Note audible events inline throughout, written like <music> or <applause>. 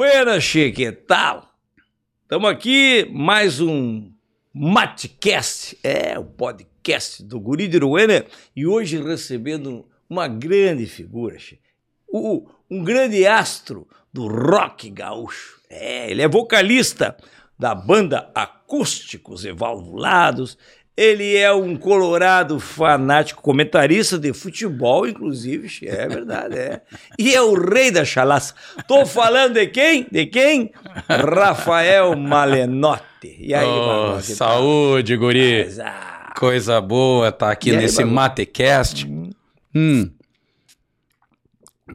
Buenas, che, que tal? Estamos aqui, mais um Matcast, é o podcast do Guri de e hoje recebendo uma grande figura. O, um grande astro do rock gaúcho. É, ele é vocalista da banda Acústicos e Valvulados, ele é um colorado fanático, comentarista de futebol, inclusive, é verdade, é. E é o rei da chalaça. Tô falando de quem? De quem? Rafael Malenotti. E aí, oh, Malenotti, saúde, guri. Ah, Coisa boa tá aqui aí, nesse Bagu? Matecast. Hum.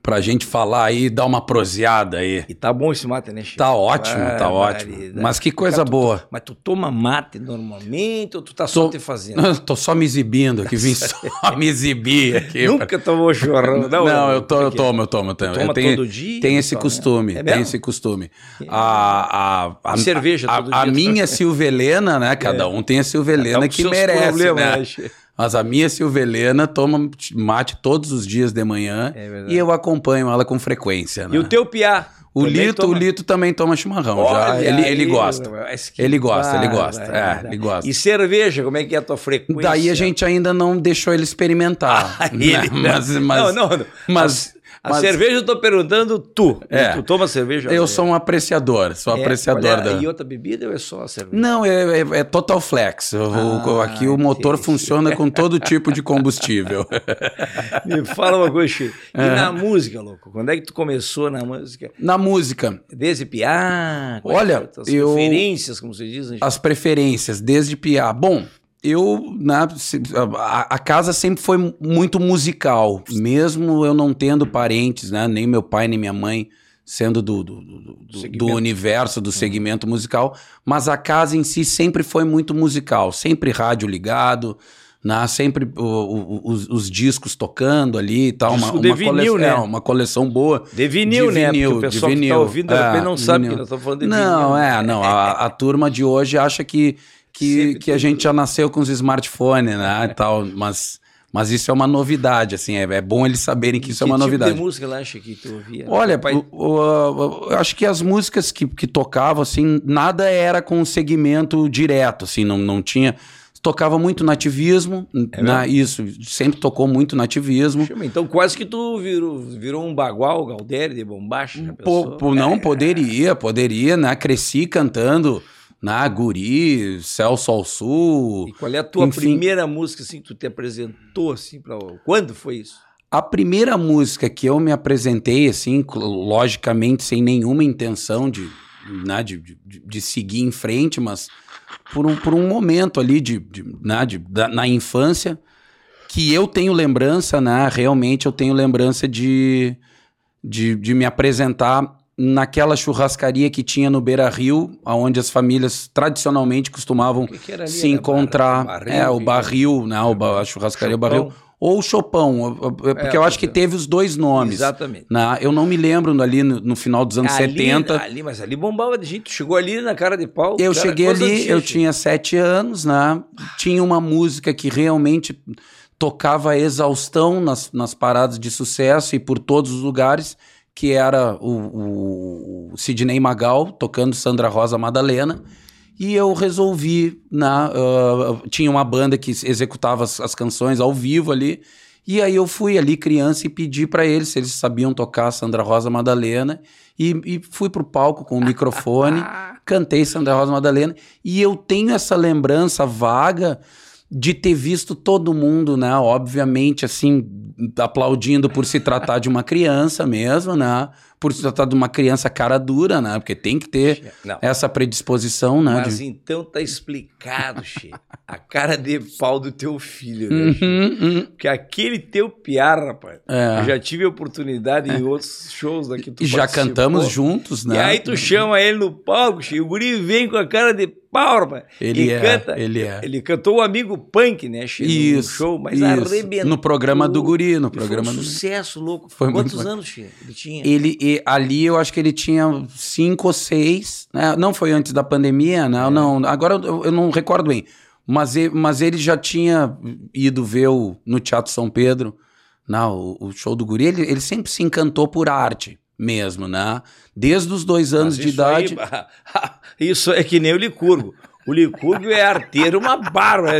Pra gente falar aí, dar uma proseada aí. e tá bom esse mate, né, Chico? Tá ótimo, tá ótimo. Mas que coisa tu- boa. Mas tu toma mate normalmente ou tu tá só Tô- te fazendo? <laughs> Tô só me exibindo aqui, vim só <laughs> me exibir aqui. Nunca tomou chimarrão, <laughs> não? Não, eu, tô, eu Porque- tomo, eu tomo. Eu, tomo. toma eu tenho, todo dia, Tem tu esse toma, costume, né? É tem esse costume. A, a, a, Cerveja a, todo a dia. minha Silvelena, né? Cada um tem a Silvelena Tá que merece, problemas, né? né? Mas a minha Silvelena toma mate todos os dias de manhã É e eu acompanho ela com frequência. Né? E o teu piá? O também Lito, toma? o Lito também toma chimarrão. já. Ele, aí, ele gosta. Ele gosta, ele gosta. É, barbaridade. ele gosta. E cerveja, como é que é a tua frequência? Daí a gente ainda não deixou ele experimentar. <laughs> Ah, né? ele- mas, mas, não, não, não. mas- a, mas- cerveja eu tô perguntando tu. É. Tu toma cerveja? Eu sou um apreciador, sou É, apreciador é? da. E outra bebida ou é só a cerveja? Não, é, é- é total flex. O- o- Ah, aqui o motor funciona com todo tipo de combustível. <laughs> Me fala uma coisa, Chico. E É. na música, louco? Quando é que tu começou na música? Na música, Desde piá? Quais Olha, as eu- referências, como se diz, né? as preferências, desde piá. Bom, eu, né, a, casa sempre foi muito musical, mesmo eu não tendo parentes, né, nem meu pai nem minha mãe sendo do, do, do- do- universo, do segmento musical, mas a casa em si sempre foi muito musical, sempre rádio ligado, né, sempre o- o- os, os discos tocando ali e tal, Disco uma, uma vinil, cole- né? é, uma coleção boa. De vinil, de né? vinil, Porque o de pessoal que tá vinil. ouvindo, É, não sabe vinil. que nós estamos falando de Não, vinil. é, não. A, a turma de hoje acha que, que, Sempre que a gente já nasceu com os smartphones, né? E tal, mas, mas isso é uma novidade, assim. É, é bom eles saberem que isso é uma que novidade. tipo de música lá, Chico, que tu ouvia? Olha, pai- o- o- o- eu acho que as músicas que, que tocavam, assim, nada era com segmento direto, assim, não, não tinha. Tocava muito nativismo, É na, isso, sempre tocou muito nativismo. Então quase que tu virou, virou um bagual, Galdério de bombacha. Pô, pô, não, poderia, poderia, né? Cresci cantando na Guri, Céu, Sol, Sul. E qual é a tua Enfim. primeira música assim que tu te apresentou assim para quando foi isso? A primeira música que eu me apresentei, assim, logicamente sem nenhuma intenção de, né, de, de, de seguir em frente, mas por um, por um momento ali de, de, né, de- da- na infância, que eu tenho lembrança, né? Realmente eu tenho lembrança de, de, de me apresentar naquela churrascaria que tinha no Beira Rio, onde as famílias tradicionalmente costumavam O que que ali? se encontrar. bar- é, o barril, né? O, a churrascaria, o Chopão? barril. Ou o Chopão, é, porque É, eu acho que é. teve os dois nomes. Exatamente. Né? Eu não me lembro ali no, no final dos anos ali, 70. Ali, mas ali bombava de gente. Chegou ali na cara de pau. Eu cara, cheguei ali, eu tinha sete anos, né? Tinha uma música que realmente tocava a exaustão nas, nas paradas de sucesso e por todos os lugares, que era o, o, Sidney Magal tocando Sandra Rosa Madalena. E eu resolvi, na, ah, tinha uma banda que executava as, as canções ao vivo ali. E aí eu fui ali criança e pedi para eles se eles sabiam tocar Sandra Rosa Madalena e, e fui pro palco com o microfone, <laughs> cantei Sandra Rosa Madalena e eu tenho essa lembrança vaga de ter visto todo mundo, né, obviamente assim, aplaudindo por se tratar de uma criança mesmo, né, por se tratar de uma criança cara dura, né, porque tem que ter Não. essa predisposição, né, Mas de... então tá explicado, Che. A cara de pau do teu filho, né? Uhum, uhum. Porque aquele teu piar, rapaz. É. Eu já tive oportunidade em outros shows daqui. Tu já participou. cantamos juntos, né? E aí tu chama ele no palco, Che, e o guri vem com a cara de pau, rapaz. Ele é, canta. ele é. Ele cantou o amigo punk, né, Che? No Isso, show, mas isso. arrebentou. No programa do guri, no programa foi um do- sucesso louco. Foi Quantos anos, Che? Ele tinha? Ele, e ali eu acho que ele tinha cinco ou seis, né? Não foi antes da pandemia, É. né? Não, agora eu, eu não recordo bem. Mas ele, mas ele já tinha ido ver o, no Teatro São Pedro, não, o, o show do Guri. Ele, ele sempre se encantou por arte, mesmo, né? Desde os dois anos de isso aí- idade. <laughs> isso é que nem o Licurgo. O Licurgo é arteiro, uma barba.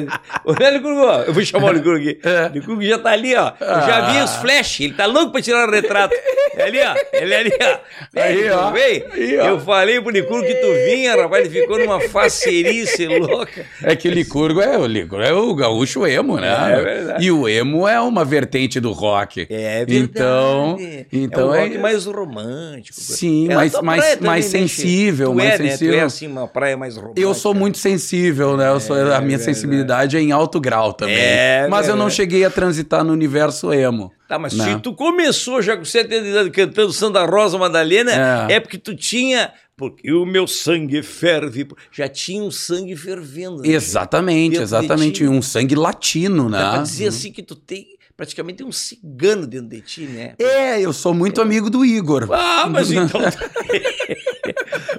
Olha, Licurgo, eu vou chamar o Licurgo aqui. É. O Licurgo já tá ali, ó. Eu já vi os flash, ele tá louco pra tirar o retrato. É ali, ó. Ele é ali, ó. Vem, Aí, ó. vem. Aí, ó. Eu falei pro Licurgo que tu vinha, rapaz, ele ficou numa facerice louca. É que Licurgo é o Licurgo, é o gaúcho emo, né? É verdade. E o emo é uma vertente do rock. É verdade. Então, então é um é, rock mais romântico. Sim, É mais- mais- mais né, sensível, tu mais é, Né? Tu é sensível. assim, uma praia mais romântica. Eu sou muito sensível, né? Sou, a minha verdade. sensibilidade é em alto grau também. É mas eu não verdade. cheguei a transitar no universo emo. Tá, mas né? se tu começou já com 70 de idade cantando Santa Rosa Madalena, é. É. porque tu tinha. Porque o meu sangue ferve. Já tinha um sangue fervendo. né? Exatamente, exatamente. Um sangue latino, né? Dá pra dizer assim que tu tem praticamente um cigano dentro de ti, né? É, eu sou muito amigo do Igor. Ah, mas <laughs> então.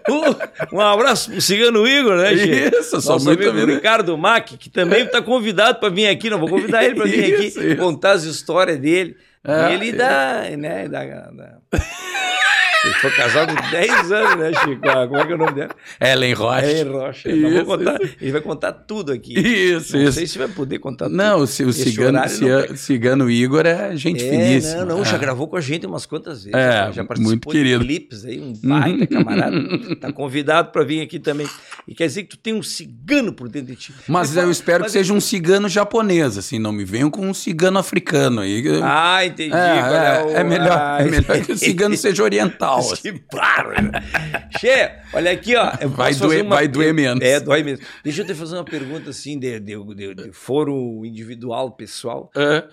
Um- um abraço pro cigano Igor, né, Che? Isso, sou Nosso muito amigo amigo. Ricardo Mack, que também está convidado para vir aqui. Não vou convidar ele para vir Isso, aqui isso. contar as histórias dele. É, ele dá, né, da, da... Ele foi casado 10 anos, né, Chico? Ah, Como é que é o nome dela? Ellen Rocha. É Rocha. Isso, contar- ele vai contar tudo aqui. Isso, não isso. sei se vai poder contar tudo. Não, o, o cigano, não- cigano Igor é gente É, finíssima. não, não, já É. gravou com a gente umas quantas vezes. É, já muito querido. de clipes aí, um baita camarada. tá convidado para vir aqui também. E quer dizer que tu tem um cigano por dentro de ti. Mas eu espero mas- que seja um cigano japonês, assim, não me venham com um cigano africano aí. Ah, entendi. é, é, o- é melhor, Ah, é melhor que o cigano seja oriental. Assim. Que bárbaro. Che, olha aqui, ó. Vai doer- vai doer menos. É, dói mesmo. Deixa eu te fazer uma pergunta assim, de, de, de- de foro individual, pessoal. É.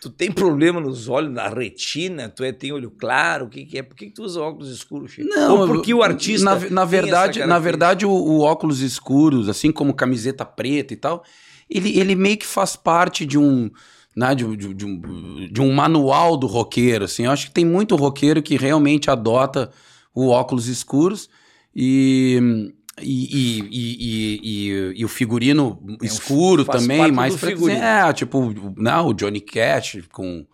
Tu tem problema nos olhos, na retina? Tu é, tem olho claro? O que, que é? Por que, que tu usa óculos escuros, Che? Não, Ou porque o artista. Na, na verdade, na verdade o, o óculos escuros, assim como camiseta preta e tal, ele, ele meio que faz parte de um, né, de, de- de um, de um manual do roqueiro. Assim. Eu acho que tem muito roqueiro que realmente adota o óculos escuros e. E, e, e, e- o figurino escuro É faz também, mais figurino. É, tipo, não, o Johnny Cash com,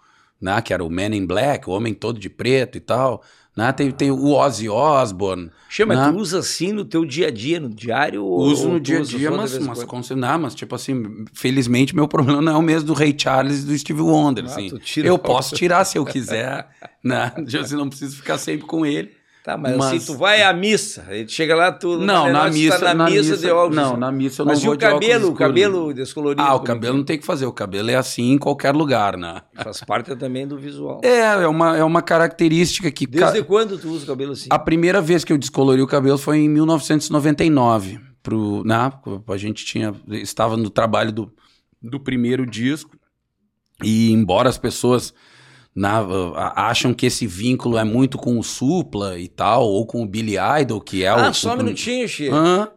né, que era o Man in Black, o homem todo de preto e tal. Né? Tem, tem o Ozzy Osbourne. Chama, né? tu usa assim no teu dia a dia, no diário? Uso no dia a dia, mas, mas, com- não, mas tipo assim, felizmente meu problema não é o mesmo do Ray Charles e do Steve Wonder. Ah, assim. Eu posso tirar se eu quiser, <laughs> né? Assim, não preciso ficar sempre com ele. Tá, mas, Mas- assim, tu vai à missa, tu chega lá, tu Não, na tu missa, tá na, na missa, missa- de óculos. não, na missa eu não mas vou e o cabelo, o cabelo descolorido? Ah, o como cabelo que não tem que fazer, o cabelo é assim em qualquer lugar, né? é? Faz parte também do visual. É, é uma, é uma característica que... ca- Desde quando tu usa o cabelo assim? A primeira vez que eu descolori o cabelo foi em 1999. Pro, né? A gente tinha, estava no trabalho do, do primeiro disco. E embora as pessoas na- a- acham que esse vínculo é muito com o Supla e tal, ou com o Billy Idol, que é o. ah, só um minutinho, Chico. Hã?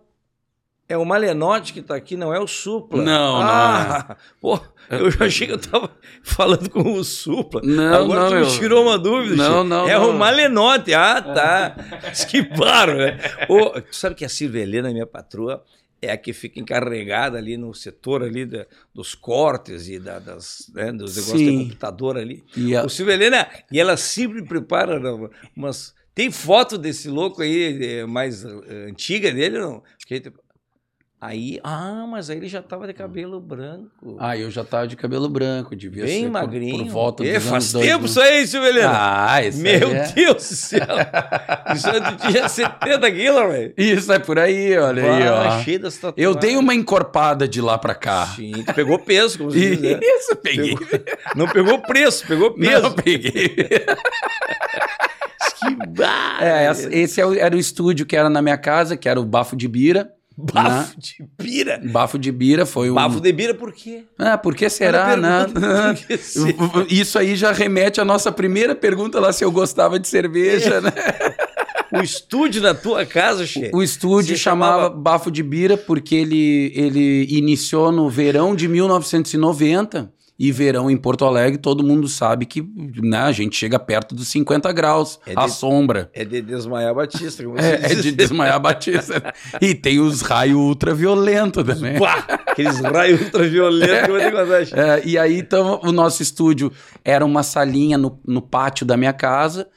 É o Malenote que tá aqui, não é o Supla. Não, não ah, <laughs> Pô, eu já achei que eu tava falando com o Supla. Não, Agora não, tu me eu- tirou uma dúvida, Não, Chico. não, É não. o Malenote. Ah, tá. Mas que né? Ô, tu sabe que a Silvia Helena, minha patroa, é a que fica encarregada ali no setor ali da- dos cortes e da- das, né, dos negócios de Sim. computador ali. E a- O Silvia Helena, e ela sempre prepara umas... Tem foto desse louco aí, eh, mais eh, antiga dele, não? Tem- Aí, ah, mas aí ele já tava de cabelo branco. Ah, eu já tava de cabelo branco, devia Bem ser por- magrinho. Por, volta dos É, anos faz 2000. tempo isso aí, Silvia Helena. Ah, aí Meu é- Deus do céu. <laughs> Isso aí tu tinha 70 quilos, velho. Isso é por aí, olha aí, Ah, ó. cheio das tatuagens. Eu dei uma encorpada de lá pra cá. Sim, pegou peso, como se diz, né? <laughs> Isso, peguei. Pegou- Não pegou preço, pegou peso. Não, peguei. <laughs> Que barra. É, esse é era o estúdio que era na minha casa, que era o Bafo de Bira. Bafo de bira. Bafo de Bira foi o. Bafo de bira por quê? Ah, por que será, né? pergunta, por <laughs> que será? Isso aí já remete à nossa primeira pergunta lá se eu gostava de cerveja, né? <laughs> O estúdio na tua casa, Che? O estúdio chamava, chamava- Bafo de Bira porque ele, ele iniciou no verão de 1990. E verão em Porto Alegre, todo mundo sabe que né, a gente chega perto dos 50 graus, É de- sombra. É de desmaiar Batista, como você <laughs> É, é diz. de desmaiar a Batista. E tem os raios ultraviolentos também. Pá, aqueles raios ultraviolentos que eu vou ter que contar, Che. É, e aí, então, o nosso estúdio era uma salinha no, no pátio da minha casa,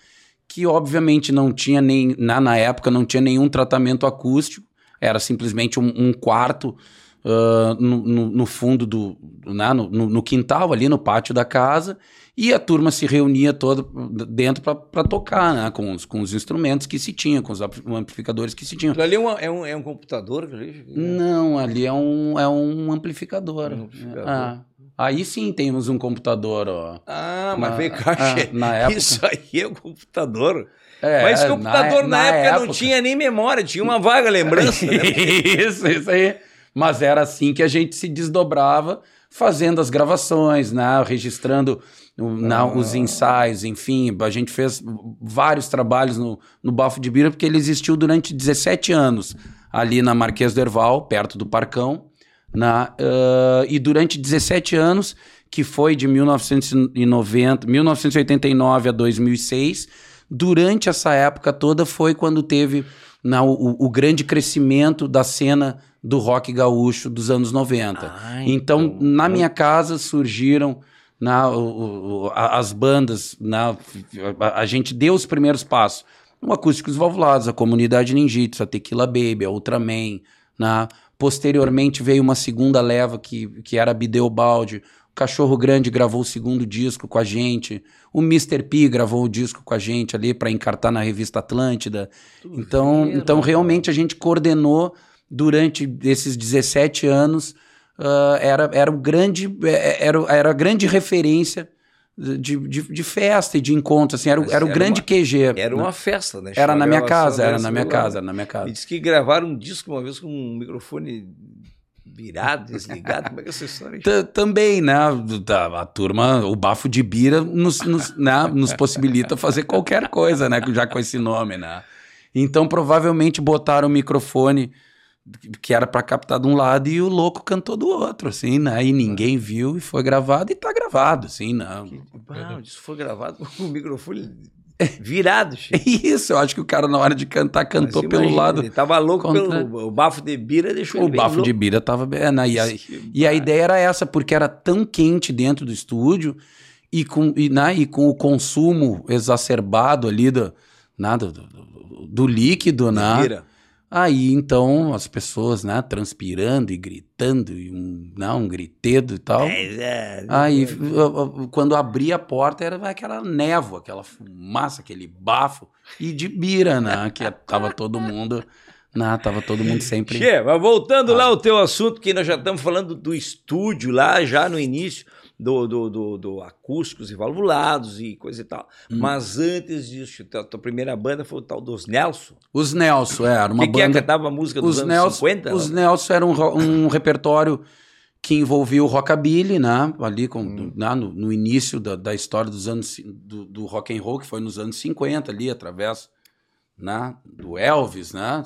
que obviamente não tinha nem, na, na época, não tinha nenhum tratamento acústico, era simplesmente um, um quarto uh, no, no, no, fundo do. Né, no, no, quintal, ali no pátio da casa, e a turma se reunia toda dentro para tocar, né, com os, com os instrumentos que se tinha, com os amplificadores que se tinham. ali é, uma, é, um, é um computador? Não, ali é um, é um amplificador. Um amplificador. Ah. Aí sim temos um computador, ó. Ah, mas vem cá, ah, na época... Isso aí é um computador. É, mas computador na, na, na época, época, não tinha nem memória, tinha uma vaga lembrança. né? <laughs> isso, isso aí. Mas era assim que a gente se desdobrava, fazendo as gravações, né? registrando na, ah. os ensaios, enfim. A gente fez vários trabalhos no, no Bafo de Bira, porque ele existiu durante 17 anos, ali na Marquês do Erval, perto do Parcão. Na, uh, e durante 17 anos, que foi de 1990, 1989 a 2006, durante essa época toda foi quando teve na, o, o, grande crescimento da cena do rock gaúcho dos anos 90. Ah, então, então, na minha casa surgiram na, o, o, as bandas, na, a, a, gente deu os primeiros passos. O Acústicos Valvulados, a Comunidade Ninjitsu, a Tequila Baby, a Ultraman. Na, posteriormente veio uma segunda leva que, que era a Bideobaldi, Cachorro Grande gravou o segundo disco com a gente. O Mr. P gravou o disco com a gente ali para encartar na revista Atlântida. então, então realmente a gente coordenou durante esses 17 anos. Uh, era, era, o grande, é, era, era a grande referência de, de, de, festa e de encontro, assim, era, era o era grande uma, QG. Era né? uma festa, né? Era na minha casa, era na minha casa, era na minha casa. E disse que gravaram um disco uma vez com um microfone virado, desligado? Como é que é essa história? Também, né? A, turma, o bafo de bira nos, nos, né? nos possibilita fazer qualquer coisa, né? Já com esse nome, né? Então, provavelmente botaram o microfone que era para captar de um lado e o louco cantou do outro, assim, né? E ninguém viu e foi gravado e tá gravado, assim, não. Que, isso foi gravado com o microfone <laughs> Virado, Chico. Isso, eu acho que o cara, na hora de cantar, cantou pelo lado. Ele tava louco contra... pelo o bafo de bira, deixou O bafo louco. de bira tava bem. Né? E, a, e a ideia era essa, porque era tão quente dentro do estúdio e com, e, né, e com o consumo exacerbado ali do, né, do, do, do líquido, né? Bira. Aí então as pessoas, né, transpirando e gritando, e um, não, né, um gritedo e tal. É, é, Aí é. quando abria a porta era aquela névoa, aquela fumaça, aquele bafo e de bira, né, que tava todo mundo, né, tava todo mundo sempre. Che, mas voltando ah. lá ao teu assunto, que nós já estamos falando do estúdio lá já no início do, do, do, do, acústicos e valvulados e coisa e tal. Hum. Mas antes disso, a tua primeira banda foi o tal dos Nelson. Os Nelson, é, era uma que banda... Que é cantava a música dos os anos Nelson, 50? Os Nelson era um, um repertório que envolvia o rockabilly, né? Ali com, hum. né? no, no, início da, da história dos anos do, do rock and roll, que foi nos anos 50 ali, através né? do Elvis, né?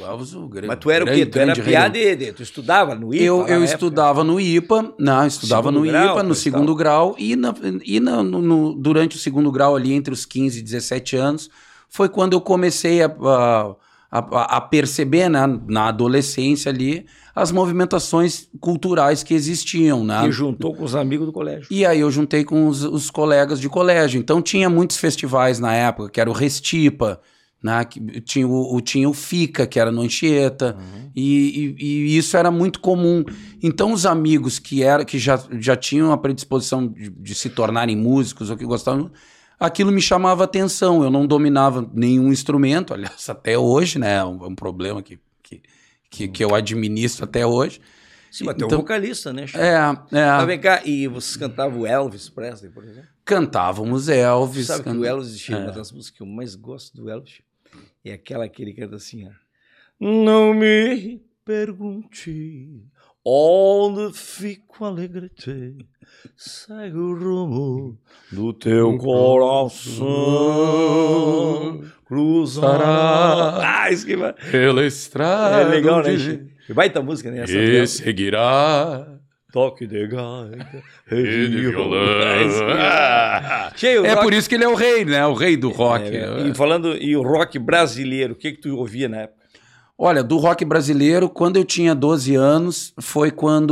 Elvis, o grande, Mas tu era o quê? Tu era piada de, Tu estudava no IPA? Eu, eu estudava no IPA, não, estudava segundo no grau, IPA, no segundo tal. grau, e, na, e na, no, no, durante o segundo grau, ali entre os 15 e 17 anos, foi quando eu comecei a, a, a, a perceber né, na adolescência ali as movimentações culturais que existiam. Né? E juntou com os amigos do colégio. E aí eu juntei com os, os colegas de colégio. Então tinha muitos festivais na época, que era o Restipa, né? Tinha o, tinha o FICA, que era no Anchieta, uhum. e, e, e, isso era muito comum. Então, os amigos que, era, que já, já tinham a predisposição de, de se tornarem músicos ou que gostavam, aquilo me chamava atenção. Eu não dominava nenhum instrumento, aliás, até hoje, né? É um, é um problema que, que, que, que, eu administro até hoje. Sim, mas então, tem um vocalista, né? É, é. Mas vem cá, e vocês cantavam Elvis Presley, por exemplo? Cantávamos Elvis. Sabe can... que o Elvis, é. uma das músicas que eu mais gosto do Elvis, é aquela que ele canta assim, ó. Não me pergunte onde fico alegrete, segue o rumo do teu coração, cruzará. Ah, isso que vai. Pela estrada. É legal, né? Baita música, né? Essa e seguirá toque de gaita <laughs> e de violão. <laughs> Cheio, é rock... por isso que ele é o rei, né? O rei do rock. É, é. E falando e o rock brasileiro, o que que tu ouvia na época? Olha, do rock brasileiro, quando eu tinha 12 anos, foi quando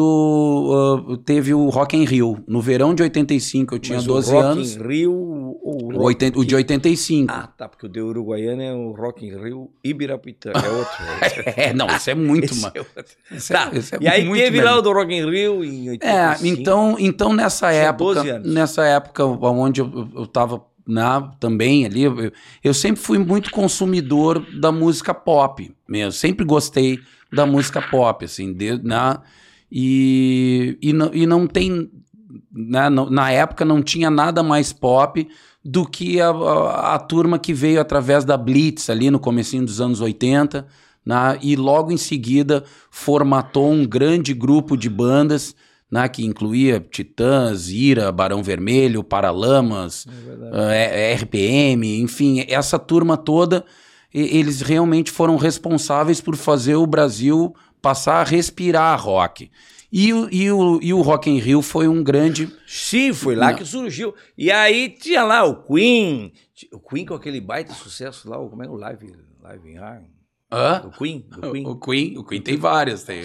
uh, teve o Rock em Rio. No verão de 85, eu tinha Mas 12 o Rock anos. em Rio ou O, oiten- o de 85. Ah, tá, porque o de Uruguaiana é o Rock in Rio Ibirapitã, é outro. <laughs> É, não, isso é muito, mano. é é- Tá, é e aí muito teve melhor. lá o do Rock in Rio em 85. É, então, então nessa Tinha época, 12 anos. nessa época onde eu, eu tava na, também ali, eu, eu sempre fui muito consumidor da música pop mesmo, sempre gostei da música pop, assim, de, na, e, e, não, e não tem, né, não- na época não tinha nada mais pop do que a, a, a turma que veio através da Blitz ali no comecinho dos anos 80, né, e logo em seguida formatou um grande grupo de bandas, né, que incluía Titãs, Ira, Barão Vermelho, Paralamas, eh, RPM, enfim, essa turma toda, eles realmente foram responsáveis por fazer o Brasil passar a respirar rock. E, o- e, o, e o Rock in Rio foi um grande... Sim, foi lá Não. que surgiu. E aí tinha lá o Queen, o Queen com aquele baita sucesso lá, o- como é o Live, Live in Iron? Hã? Do Queen? Do Queen. O Queen, o Queen tem várias, tem...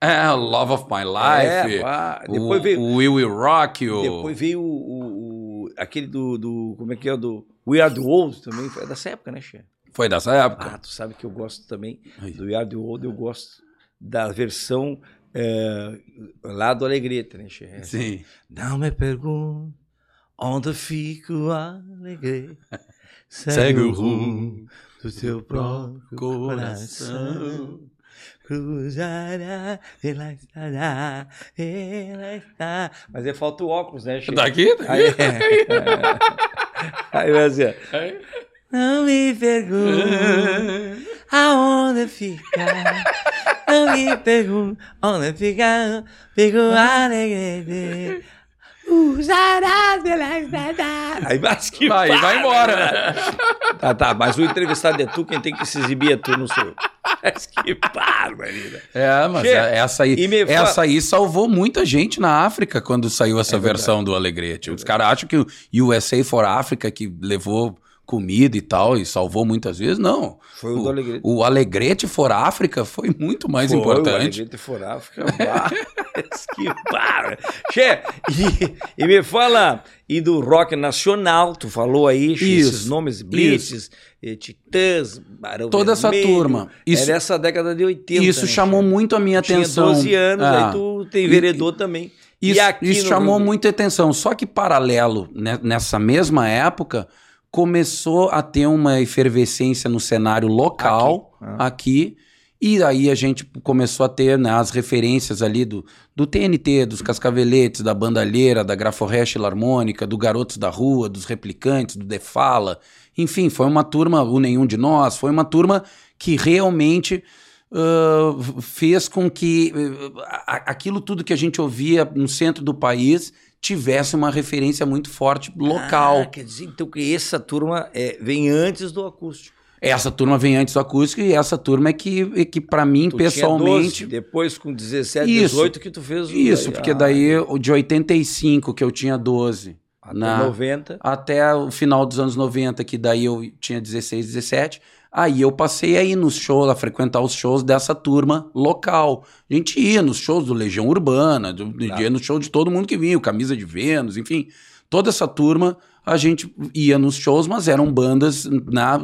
É, Love of My Life, É, pá, o, depois veio, o We Will Rock, o... depois veio o, o- o- aquele do, do, como é que é, do We Are The World também, foi dessa época, né, Che? Foi dessa época. Ah, tu sabe que eu gosto também do We Are The World, eu gosto da versão é, lá do Alegrete, né, Che? Essa. Sim. Não me pergunte onde fica <laughs> o alegre. Segue o rumo do teu próprio coração. Cruzará, ela estará, ela está. Mas é falta o óculos, né, Chico? Daqui? Aí, é. <laughs> Aí vai assim. Não me pergunte aonde fica. Não me pergunte onde fica. Fico alegre. Aí vai que Vai, para, vai embora. né? Tá, tá, mas o entrevistado é tu, quem tem que se exibir é tu, não sou eu. <laughs> Mas que barbaridade. É, mas Che, é- essa aí, essa aí salvou muita gente na África quando saiu essa É versão do Alegrete. Os caras acham que o USA for Africa que levou comida e tal e salvou muitas vezes. Não. Foi o do Alegrete. O Alegrete for África foi muito mais Foi, O importante. Alegrete for África. que barra. Che, e, e me fala, e do rock nacional, tu falou aí, che, esses Isso, nomes, Blitzes, eh, Titãs, Barão Toda essa Vermelho, turma. Isso- Era essa década de 80. Isso né, chamou muito a minha Tu tinha atenção. 12 anos, Ah. aí tu tem vereador também. Isso, e aqui isso no chamou Rio- muita atenção. Só que, paralelo, né, nessa mesma época, começou a ter uma efervescência no cenário local Aqui. Ah. aqui. E aí a gente começou a ter né, as referências ali do, do TNT, dos Cascaveletes, da Bandalheira, da Graforré Harmônica, do Garotos da Rua, dos Replicantes, do Defala. Enfim, foi uma turma, o Nenhum de Nós, foi uma turma que realmente ah, fez com que uh, aquilo tudo que a gente ouvia no centro do país tivesse uma referência muito forte local. Ah, quer dizer, então que essa turma é, vem antes do acústico. Essa turma vem antes do acústico e essa turma é que, é que para mim, Tu pessoalmente. 12, depois com 17, Isso. 18 que tu fez o- Isso, porque ah, daí o de 85, que eu tinha 12, até na- 90. até o final dos anos 90, que daí eu tinha 16, 17. Aí eu passei a ir nos shows, a frequentar os shows dessa turma local. A gente ia nos shows do Legião Urbana, do, Tá. ia no show de todo mundo que vinha, Camisa de Vênus, enfim. Toda essa turma, a gente ia nos shows, mas eram bandas, na,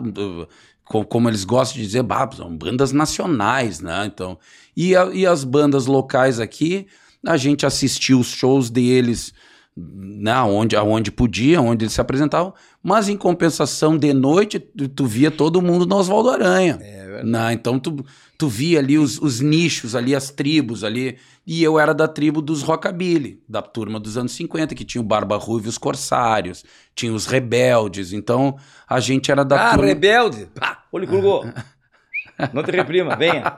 como eles gostam de dizer, bah, são bandas nacionais, né? Então, e, a- e as bandas locais aqui, a gente assistia os shows deles né, onde, aonde podia, onde eles se apresentavam, mas em compensação, de noite, tu, tu via todo mundo no Oswaldo Aranha. É né? Então tu, tu via ali os, os nichos, ali as tribos ali, e eu era da tribo dos Rockabilly, da turma dos anos 50, que tinha o Barba Ruiva e os Corsários, tinha os Rebeldes, então a gente era da Ah, turma... rebelde! <laughs> Pá, olho crugou. Não te reprima, venha. <laughs>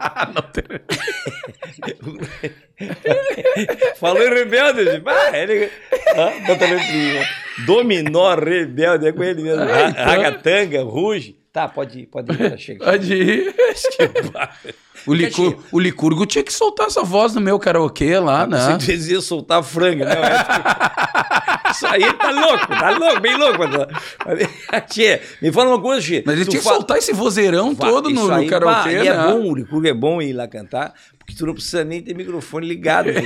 <laughs> Falou em rebelde, pá, ele... Ah, não te reprima. Dominó rebelde, é com ele mesmo. Ah, então. Ragatanga, ruge. Tá, pode ir, pode ir, já chega. Pode ir. <laughs> Que. O, licur, o Licurgo tinha que soltar essa voz no meu karaokê lá, né? Você dizia soltar franga, né? <laughs> Isso aí tá louco, tá louco, bem louco. <laughs> Tia, me fala uma coisa, Tia. Mas ele tinha que soltar esse vozeirão todo no, no karaokê, né? E é bom, o Licurgo é bom ir lá cantar, porque tu não precisa nem ter microfone ligado. Né?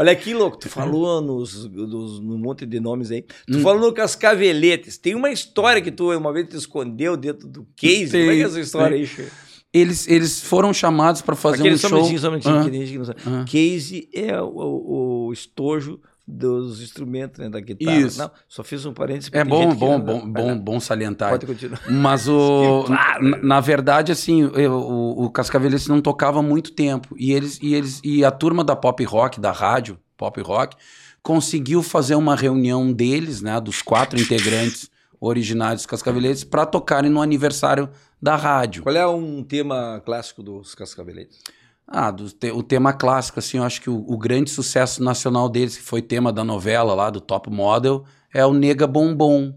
Olha aqui, louco, tu falou nos, nos, no monte de nomes aí. Tu hum. falou no Cascaveletes. Tem uma história que tu uma vez te escondeu dentro do case. Tem, Como é que é essa história tem. aí, Che? Eles, eles foram chamados para fazer Aquele um show... Um gente que não sabe. Case é o, o, o estojo dos instrumentos né, da guitarra. Isso. Não, só fiz um parênteses. É bom, bom, não, bom, bom, bom salientar. Pode continuar. Mas o, <laughs> na, na, verdade, assim, eu, o, o Cascavelhense não tocava muito tempo e eles e eles e a turma da pop rock da rádio pop rock conseguiu fazer uma reunião deles, né, dos quatro integrantes originais dos Cascaveletes, para tocarem no aniversário da rádio. Qual é um tema clássico dos Cascaveletes? Ah, do, te, o tema clássico, assim, eu acho que o, o, grande sucesso nacional deles, que foi tema da novela lá, do Top Model, é o Nega Bombom,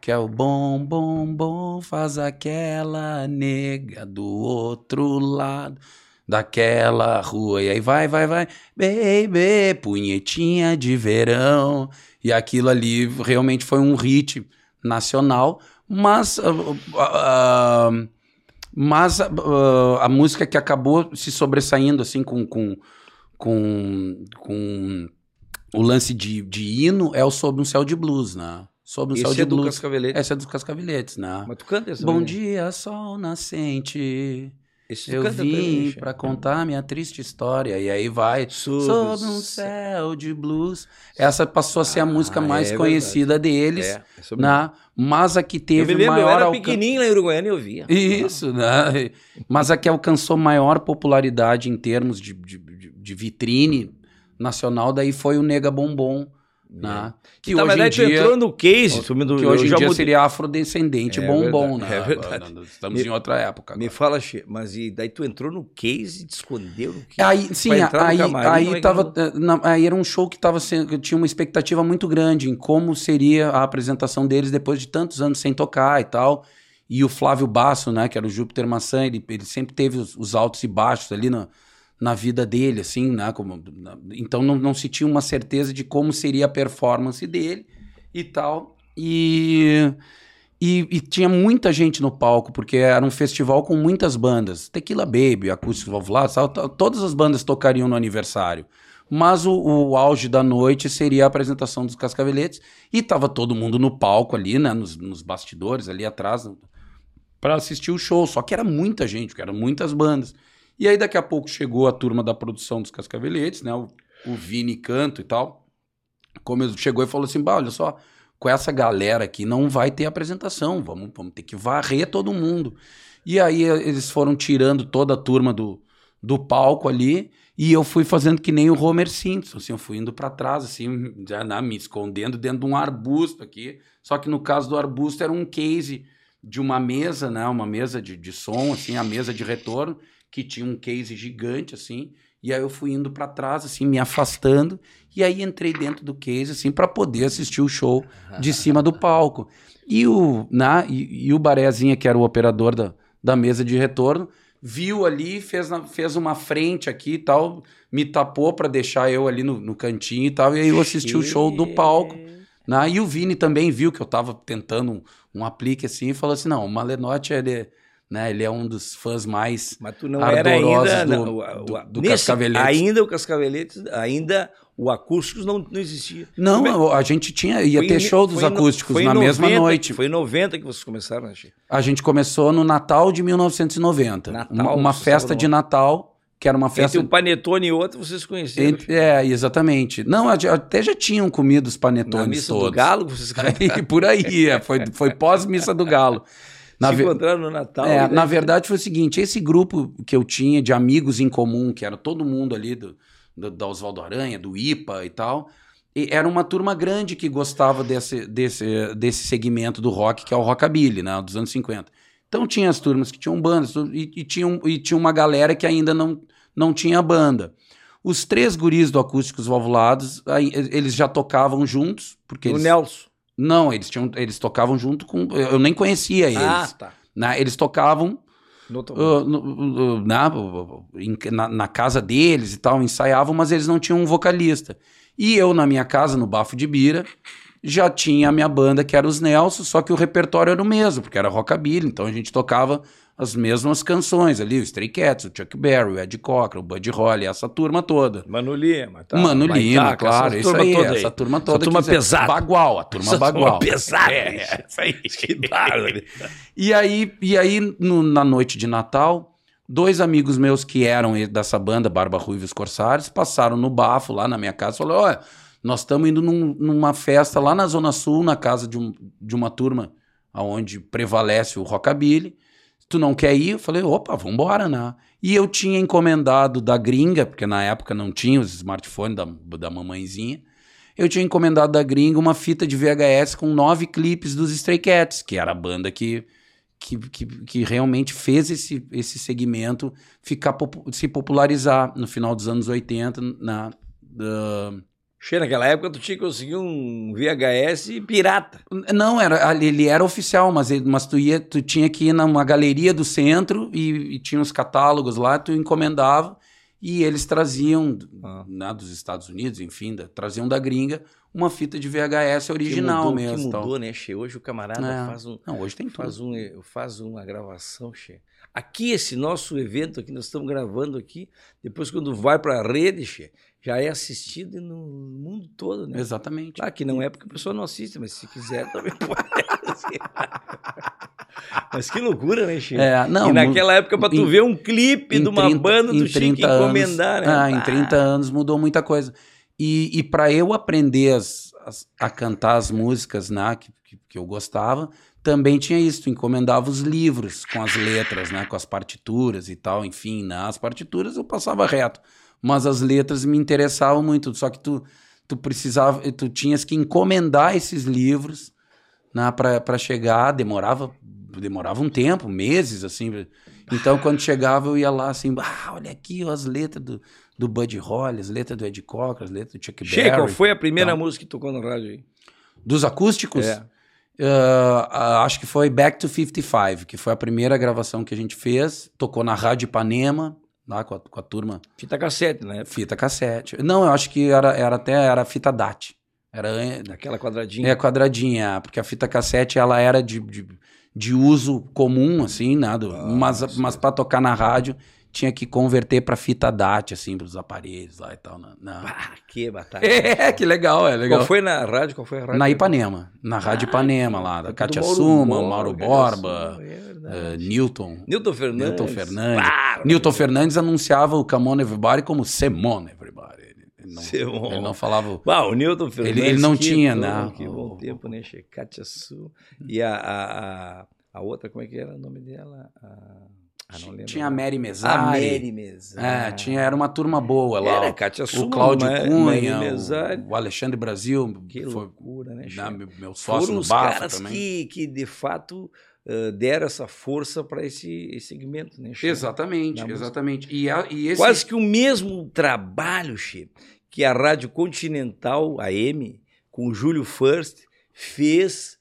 que é o bom, bom, bom, faz aquela nega do outro lado daquela rua. E aí vai, vai, vai, baby, punhetinha de verão. E aquilo ali realmente foi um hit nacional, mas... Uh, uh, mas uh, a música que acabou se sobressaindo assim com, com, com, com o lance de, de hino é o Sob um Céu de Blues, né? Sob um Esse Céu de é Blues. Do Cascaveletes. Essa é dos Cascaveletes, né? Mas tu canta essa Bom dia, sol nascente. Esse eu vim para contar minha triste história. E aí vai. Sob, Sob um céu de blues. Essa passou a ser a música ah, mais é conhecida deles. É, é né? Mas a que teve eu me lembro, maior. Eu era alcan... pequenininho lá em Uruguaiana e eu via. Isso, né? Mas a que alcançou maior popularidade em termos de, de, de vitrine nacional, daí foi o Nega Bombom né? Que Na verdade, dia, entrou no case. Do, que hoje em dia mudei. seria afrodescendente é bombom, verdade, né? É verdade. Estamos me, em outra época. Agora. Me fala, mas e daí tu entrou no case e te escondeu no case? Aí, sim, aí, aí, tava, eh, na, aí era um show que tava sendo, tinha uma expectativa muito grande em como seria a apresentação deles depois de tantos anos sem tocar e tal. E o Flávio Basso, né, que era o Júpiter Maçã, ele, ele sempre teve os, os altos e baixos ali no, na vida dele, assim, né? Como, então não, não se tinha uma certeza de como seria a performance dele e tal. E, e, e, tinha muita gente no palco, porque era um festival com muitas bandas. Tequila Baby, Acústico Valvulados, todas as bandas tocariam no aniversário. Mas o, o, auge da noite seria a apresentação dos Cascaveletes. E tava todo mundo no palco ali, né? Nos, nos bastidores, ali atrás, para assistir o show. Só que era muita gente, porque eram muitas bandas. E aí daqui a pouco chegou a turma da produção dos Cascaveletes, né? O, o Vini Canto e tal. Como chegou e falou assim: bah, olha só, com essa galera aqui não vai ter apresentação, vamos, vamos ter que varrer todo mundo. E aí eh, eles foram tirando toda a turma do, do palco ali e eu fui fazendo que nem o Homer Simpson, assim, eu fui indo para trás, assim, <laughs> já na, me escondendo dentro de um arbusto aqui. Só que no caso do arbusto era um case de uma mesa, né, uma mesa de, de som, assim, a mesa de retorno, que tinha um case gigante, assim. E aí eu fui indo para trás, assim, me afastando. E aí entrei dentro do case, assim, para poder assistir o show de <laughs> cima do palco. E o, na, e, e o Barezinha, que era o operador da, da mesa de retorno, viu ali, fez, fez uma frente aqui e tal, me tapou para deixar eu ali no, no, cantinho e tal. E aí eu assisti o show do palco. Né? E o Vini também viu que eu tava tentando um, um aplique assim e falou assim: não, o Malenote ele né? Ele é um dos fãs mais Mas tu não era ainda do, não, do, do nesse, Cascaveletes. Ainda o Cascaveletes, ainda o acústicos não, não existia. Não, é? a gente tinha, ia foi ter show dos acústicos na 90, mesma noite. Foi em 90 que vocês começaram, né, Chico? A gente começou no Natal de 1990. Natal, uma, uma festa de Natal que era uma festa. Entre um panetone e outro, vocês conheceram. Entre, é, exatamente. Não, até já tinham comido os panetones Na missa todos. do Galo, vocês <laughs> aí, Por aí, é, foi, foi pós-missa do Galo. Na Se encontraram no Natal. É, na verdade foi o seguinte, esse grupo que eu tinha de amigos em comum, que era todo mundo ali do, do, da Oswaldo Aranha, do IPA e tal, e era uma turma grande que gostava desse, desse, desse segmento do rock, que é o rockabilly, né, dos anos 50. Então tinha as turmas que tinham bandas e, e, tinha, e tinha uma galera que ainda não, não tinha banda. Os três guris do Acústicos Valvulados, aí, eles já tocavam juntos. Porque o eles... Nelson. Não, eles tinham, eles tocavam junto com. Eu nem conhecia eles. Ah, tá. Né? Eles tocavam uh, no, na, na, na, casa deles e tal, ensaiavam, mas eles não tinham um vocalista. E eu, na minha casa, no Bafo de Bira, já tinha a minha banda, que era os Nelson, só que o repertório era o mesmo, porque era rockabilly, então a gente tocava as mesmas canções ali, o Stray Cats, o Chuck Berry, o Ed Cochran, o Buddy Holly, essa turma toda. Mano Lima, tá? Mano Lima, claro, isso aí, essa turma toda. Essa turma pesada. Bagual, a turma essa Bagual. Turma pesada. É, isso aí. <laughs> <laughs> que e aí, e aí no, na noite de Natal, dois amigos meus que eram dessa banda, Barba Ruiva e os Corsários, passaram no bafo lá na minha casa e falaram, olha, nós estamos indo num, numa festa lá na Zona Sul, na casa de, um, de uma turma onde prevalece o rockabilly, tu não quer ir? Eu falei, opa, vambora, né? E eu tinha encomendado da gringa, porque na época não tinha os smartphones da, da mamãezinha, eu tinha encomendado da gringa uma fita de VHS com nove clipes dos Stray Cats, que era a banda que, que, que, que realmente fez esse, esse segmento ficar se popularizar no final dos anos 80 na, uh, Che, naquela época tu tinha que conseguir um VHS pirata. Não, era, ele era oficial, mas, mas tu, ia, tu tinha que ir numa galeria do centro e, e tinha os catálogos lá, tu encomendava e eles traziam ah. né, dos Estados Unidos, enfim, da, traziam da gringa uma fita de VHS original que mudou, mesmo. Que mudou, né, Che? Hoje o camarada é. faz um. Não, hoje tem faz tudo. Um, faz uma gravação, Che. Aqui, esse nosso evento que nós estamos gravando aqui, depois quando vai para a rede, Che, já é assistido no mundo todo, né? Exatamente. Claro que não é porque a pessoa não assiste, mas se quiser também <laughs> pode. mas que loucura, né, Chico? É, não, e naquela época, para tu em, ver um clipe de uma 30, banda, tu tinha que encomendar, né? Ah, em 30 anos mudou muita coisa. E, e para eu aprender as, as, a cantar as músicas né, que, que, que eu gostava, também tinha isso, tu encomendava os livros com as letras, né, com as partituras e tal, enfim, né, as partituras eu passava reto mas as letras me interessavam muito. Só que tu, tu precisava, tu tinhas que encomendar esses livros né, para chegar, demorava, demorava um tempo, meses, assim. Então, quando chegava, eu ia lá assim, ah, olha aqui ó, as letras do, do Buddy Holly, as letras do Ed Cocker, as letras do Chuck Berry. qual foi a primeira então, música que tocou no rádio aí? Dos acústicos? É. Uh, acho que foi Back to 55, que foi a primeira gravação que a gente fez. Tocou na Rádio Ipanema, lá com a, com a turma. Fita cassete, né? Fita cassete. Não, eu acho que era, era até era fita DAT. Era daquela quadradinha. É, quadradinha, porque a fita cassete ela era de, de, de uso comum, assim, nada. mas mas para tocar na rádio tinha que converter para fita DAT, assim, para os aparelhos lá e tal. Na, na... Ah, que batalha. <laughs> É, que legal, é legal. Qual foi na rádio? Qual foi a rádio? Na Ipanema, na Rádio ah, Ipanema lá, da Katia Suma, Mauro Borba, é uh, Newton. Newton Fernandes. Newton Fernandes. Ah, Newton Fernandes anunciava o Come On Everybody como Semon Everybody. Ele não, ele não falava. Ah, o Newton Fernandes. Ele, ele não tinha, né? Que bom tempo, né? Katia Su. E a, a, a, a, outra, como é que era o nome dela? A... Ah, tinha a Mary Mesari. A Mary Mesari. É, tinha, era uma turma boa lá. Era, Kátia O Cláudio Cunha, o, o, Alexandre Brasil. Que foi, loucura, né, né meu, sócio Foram no Bafo caras também. Que, que, de fato, uh, deram essa força para esse, esse, segmento, né, Che? Exatamente, exatamente. E, a, e esse... Quase que o mesmo trabalho, Che, que a Rádio Continental, a M, com o Júlio First, fez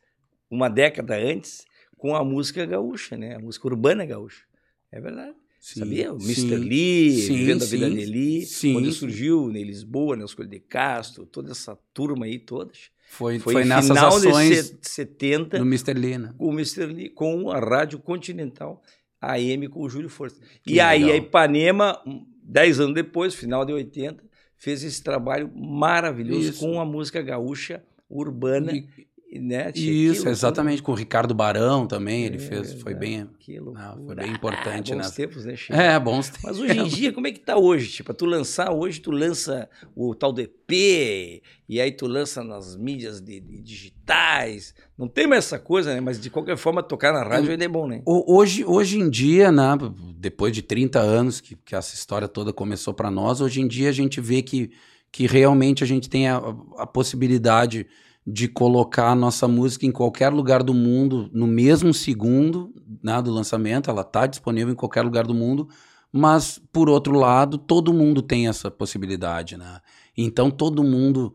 uma década antes com a música gaúcha, né? A música urbana gaúcha. É verdade. Sim, Sabia? O Mr. Lee, sim, Vivendo a Vida sim, Nelly, sim, quando surgiu em Lisboa, Nelson Coelho de Castro, toda essa turma aí, todas. Foi, foi, foi nessas final ações de 70 no Mr. Lee, né? Com o Mr. Lee, com a Rádio Continental AM com o Júlio Força. Que e legal. aí a Ipanema, 10 anos depois, final de 80, fez esse trabalho maravilhoso Isso. com a música gaúcha urbana. E, né? Isso, exatamente. Com o Ricardo Barão também, ele é, fez, foi bem, que loucura. Não, foi bem importante. Ah, bons tempos, né, Chico? É, bons tempos. Mas hoje em dia, como é que tá hoje? Tipo, tu lançar, hoje tu lança o tal do EP, e aí tu lança nas mídias de, de digitais, não tem mais essa coisa, né? Mas de qualquer forma, tocar na rádio ainda é bom, né? Hoje, hoje em dia, né, depois de 30 anos que, que essa história toda começou para nós, hoje em dia a gente vê que, que realmente a gente tem a, a possibilidade de colocar a nossa música em qualquer lugar do mundo no mesmo segundo né, do lançamento, ela está disponível em qualquer lugar do mundo, mas por outro lado, todo mundo tem essa possibilidade, né? Então todo mundo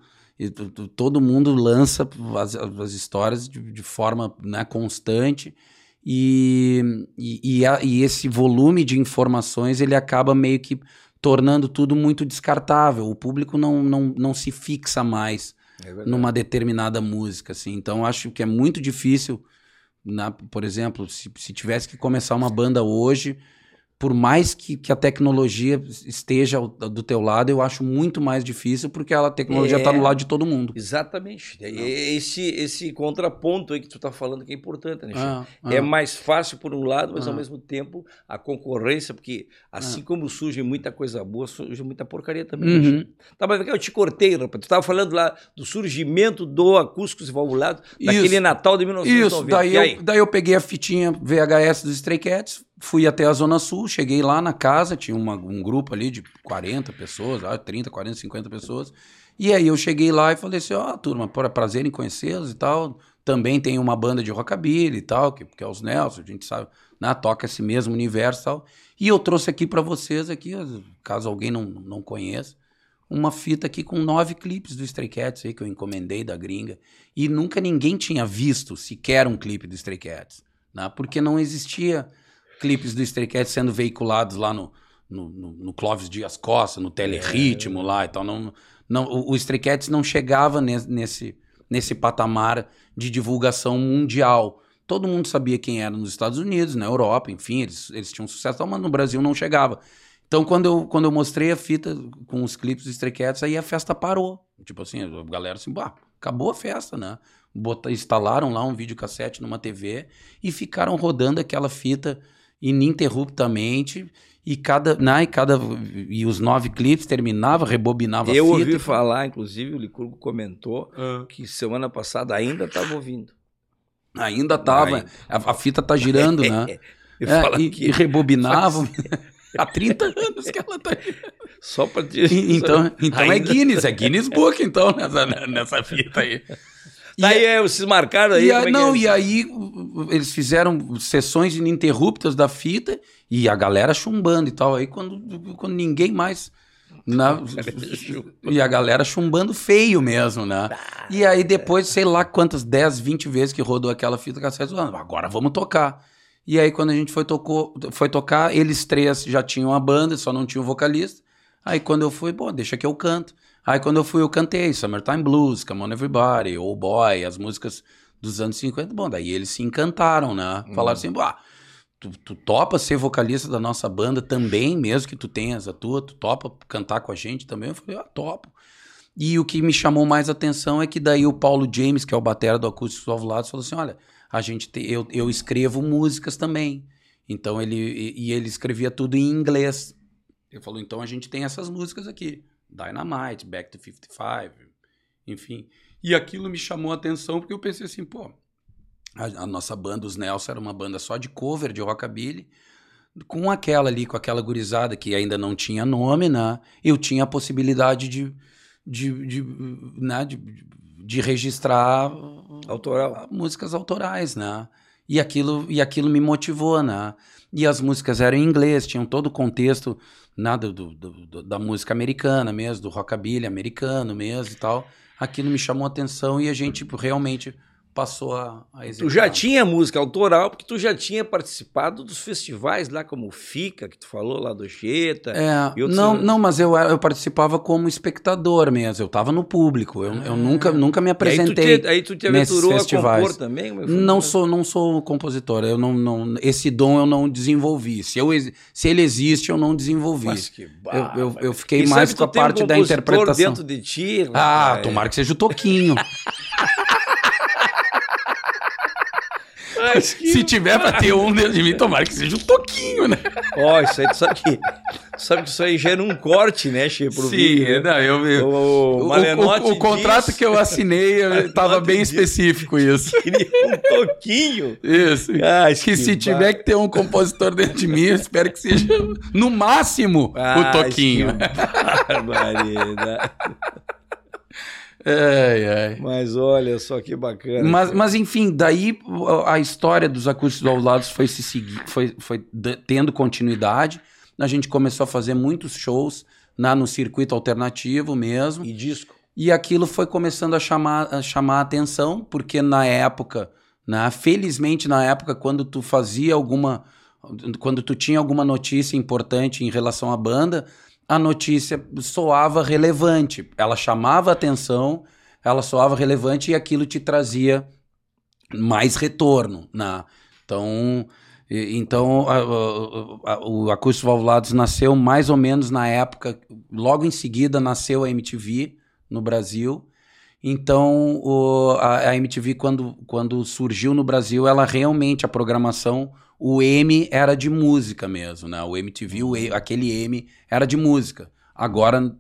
todo mundo lança as, as histórias de, de forma né, constante E, e, e, a, e esse volume de informações ele acaba meio que tornando tudo muito descartável. O público não, não, não se fixa mais. Numa determinada música, assim. Então acho que é muito difícil, na, por exemplo, se, se tivesse que começar uma banda hoje, por mais que, que a tecnologia esteja do teu lado, eu acho muito mais difícil porque a tecnologia É. está no lado de todo mundo. Exatamente. É Esse, esse contraponto aí que tu tá falando que é importante, né? Ah, É ah. mais fácil por um lado, mas ao Ah. mesmo tempo a concorrência, porque assim como surge muita coisa boa, surge muita porcaria também. né, Uhum. Tá, mas eu te cortei, rapaz. Tu tava falando lá do surgimento do Acústicos e Valvulados, daquele. Natal de 1990. Isso, daí E aí? eu, daí eu peguei a fitinha VHS dos Stray Cats, fui até a Zona Sul, cheguei lá na casa, tinha uma- um grupo ali de 40 pessoas, ah, 30, 40, 50 pessoas. E aí eu cheguei lá e falei assim, ó, turma, pra- prazer em conhecê-los e tal. Também tem uma banda de rockabilly e tal, que, que é os Nelson, a gente sabe, né, toca esse mesmo universo e tal. E eu trouxe aqui pra vocês, aqui, caso alguém não, não conheça, uma fita aqui com nove clipes do Stray Cats aí que eu encomendei da gringa. E nunca ninguém tinha visto sequer um clipe do Stray Cats, né? Porque não existia clipes do Stray Cats sendo veiculados lá no, no, no, no Clóvis Dias Costa, no Teleritmo lá e tal. Não, não, o, o Stray Cats não chegava nes- nesse, nesse patamar de divulgação mundial. Todo mundo sabia quem era nos Estados Unidos, na Europa, enfim, eles, eles tinham sucesso, mas no Brasil não chegava. Então, quando eu, quando eu mostrei a fita com os clipes do Stray Cats, aí a festa parou. Tipo assim, a galera assim, bah, acabou a festa, né? Bota, instalaram lá um videocassete numa TV e ficaram rodando aquela fita ininterruptamente. E cada, né, e cada. E os nove clipes terminava, rebobinava Eu fita. ouvi falar, inclusive, o Licurgo comentou que semana passada ainda estava ouvindo. Ainda tava. Ainda. A, a fita tá girando, né? <laughs> É, e, aqui, e rebobinavam. <laughs> Há 30 anos que ela tá. só para. E- Então, então é Ainda- Guinness, é Guinness Book, então, nessa, nessa fita aí. Daí é, vocês marcaram aí. E aí, é não, é? e aí u- eles fizeram sessões ininterruptas da fita e a galera chumbando e tal. Aí quando, quando ninguém mais. na- <laughs> <laughs> e a galera chumbando feio mesmo, né? E aí depois, sei lá quantas, 10, 20 vezes que rodou aquela fita cassete, agora vamos tocar. E aí quando a gente foi, tocou, foi tocar, eles três já tinham a banda, só não tinha o vocalista. Aí quando eu fui, bom, deixa que eu canto. Aí quando eu fui, eu cantei Summertime Blues, Come On Everybody, Oh Boy, as músicas dos anos 50. Bom, daí eles se encantaram, né? Falaram assim, ah, tu, tu topa ser vocalista da nossa banda também, mesmo que tu tenhas a tua, tu topa cantar com a gente também? Eu falei, ah, topo. E o que me chamou mais atenção é que daí o Paulo James, que é o batera do Acústico Ovulados, falou assim, olha, a gente te- eu, eu escrevo músicas também. Então ele e, e ele escrevia tudo em inglês. Ele falou, então a gente tem essas músicas aqui. Dynamite, Back to 55, enfim. E aquilo me chamou a atenção porque eu pensei assim, pô, a, a nossa banda, os Nelson, era uma banda só de cover de rockabilly, com aquela ali, com aquela gurizada que ainda não tinha nome, né? Eu tinha a possibilidade de, de, de, né? de, de registrar Autoral. músicas autorais, né? E aquilo, e aquilo me motivou, né? E as músicas eram em inglês, tinham todo o contexto né, do, do- do- da música americana mesmo, do rockabilly americano mesmo e tal. Aquilo me chamou a atenção e a gente tipo, realmente passou a, a Tu executar. já tinha música autoral, porque tu já tinha participado dos festivais lá, como o FICA, que tu falou lá do Cheta. É, não, não, mas eu, eu participava como espectador mesmo, eu tava no público, eu, eu Ah. nunca, nunca me E aí tu apresentei. te, aí tu te aventurou a festivais. compor também? É? Não sou, não sou compositor. Eu não, não, esse dom eu não desenvolvi. Se, eu, se ele existe, eu não desenvolvi. Mas que eu, eu, bárbaro. eu fiquei mais com a tu tem um parte da interpretação. dentro de ti. Ah, rapaz. tomara que seja o Toquinho. <laughs> Que Se tiver pra ter um dentro de mim, tomara que seja o Toquinho, né? Ó, isso aí, tu sabe que, sabe que isso aí gera um corte, né, Che, pro vídeo, né? não, eu, eu- O, o, o, o- contrato diz que eu assinei <laughs> eu- tava bem diz. específico isso. que queria um toquinho. Isso. Ah, que se tiver que ter um compositor dentro de mim, eu espero que seja, no máximo, o Toquinho. Que <laughs> barbaridade. Mas olha só que bacana. Mas, mas enfim, daí a história dos acústicos aos lados foi se seguir, foi, foi tendo continuidade. A gente começou a fazer muitos shows na, no circuito alternativo mesmo. E disco. E aquilo foi começando a chamar a chamar a atenção, porque na época Né? Felizmente, na época, quando tu fazia alguma. Quando tu tinha alguma notícia importante em relação à banda, a notícia soava relevante. Ela chamava atenção, ela soava relevante e aquilo te trazia mais retorno. Né? Então, então a, a, o Acústico Valvulados nasceu mais ou menos na época, logo em seguida nasceu a MTV no Brasil. Então, o, a, a, MTV, quando, quando surgiu no Brasil, ela realmente, a programação, o M era de música mesmo, né? O MTV, o, aquele M era de música. Agora,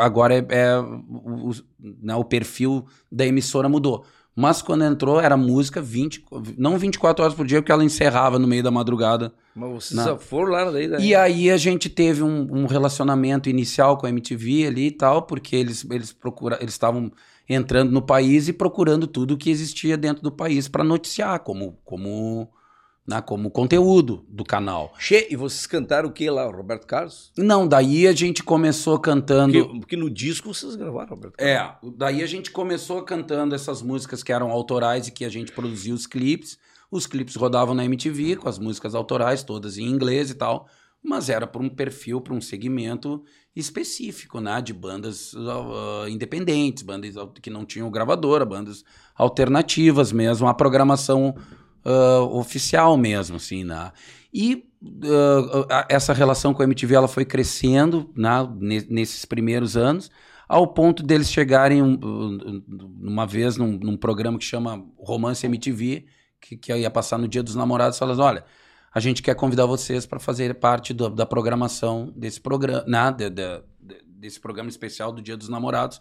agora é, é o, né, o perfil da emissora mudou. Mas quando entrou, era música 20, não 24 horas por dia, porque ela encerrava no meio da madrugada. Mas vocês só foram lá daí, daí. E aí a gente teve um, um, relacionamento inicial com a MTV ali e tal, porque eles, eles procura, eles estavam entrando no país e procurando tudo que existia dentro do país para noticiar, como, como né, como conteúdo do canal. Che, e vocês cantaram o que lá, Roberto Carlos? Não, daí a gente começou cantando. Porque, porque, no disco vocês gravaram, Roberto Carlos. É, daí a gente começou cantando essas músicas que eram autorais e que a gente produzia os clipes. Os clipes rodavam na MTV com as músicas autorais, todas em inglês e tal, mas era para um perfil, para um segmento específico, né, de bandas uh, independentes, bandas que não tinham gravadora, bandas alternativas mesmo, a programação uh, oficial mesmo, assim, né? E uh, essa relação com a MTV ela foi crescendo né, nesses primeiros anos, ao ponto deles chegarem um, uma vez num, num, programa que chama Romance MTV, que, que ia passar no Dia dos Namorados, falando: olha, a gente quer convidar vocês para fazer parte do, da programação desse programa, né, de, de, desse programa especial do Dia dos Namorados.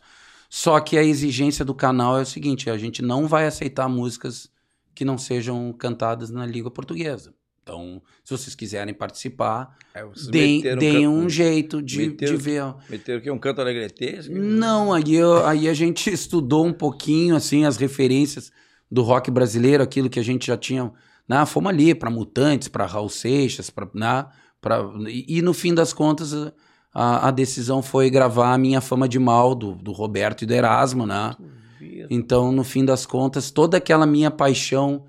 Só que a exigência do canal é o seguinte: a gente não vai aceitar músicas que não sejam cantadas na língua portuguesa. Então, se vocês quiserem participar, é, deem, deem um, um jeito de, meter, de ver. Meter o que? Um canto alegretesco? Não, aí, eu, aí a gente estudou um pouquinho assim as referências do rock brasileiro, aquilo que a gente já tinha. Né, fomos ali para Mutantes, para Raul Seixas, para. Né, e, e, no fim das contas, a, a, decisão foi gravar a Minha Fama de Mal, do, do Roberto e do Erasmo, né? Então, no fim das contas, toda aquela minha paixão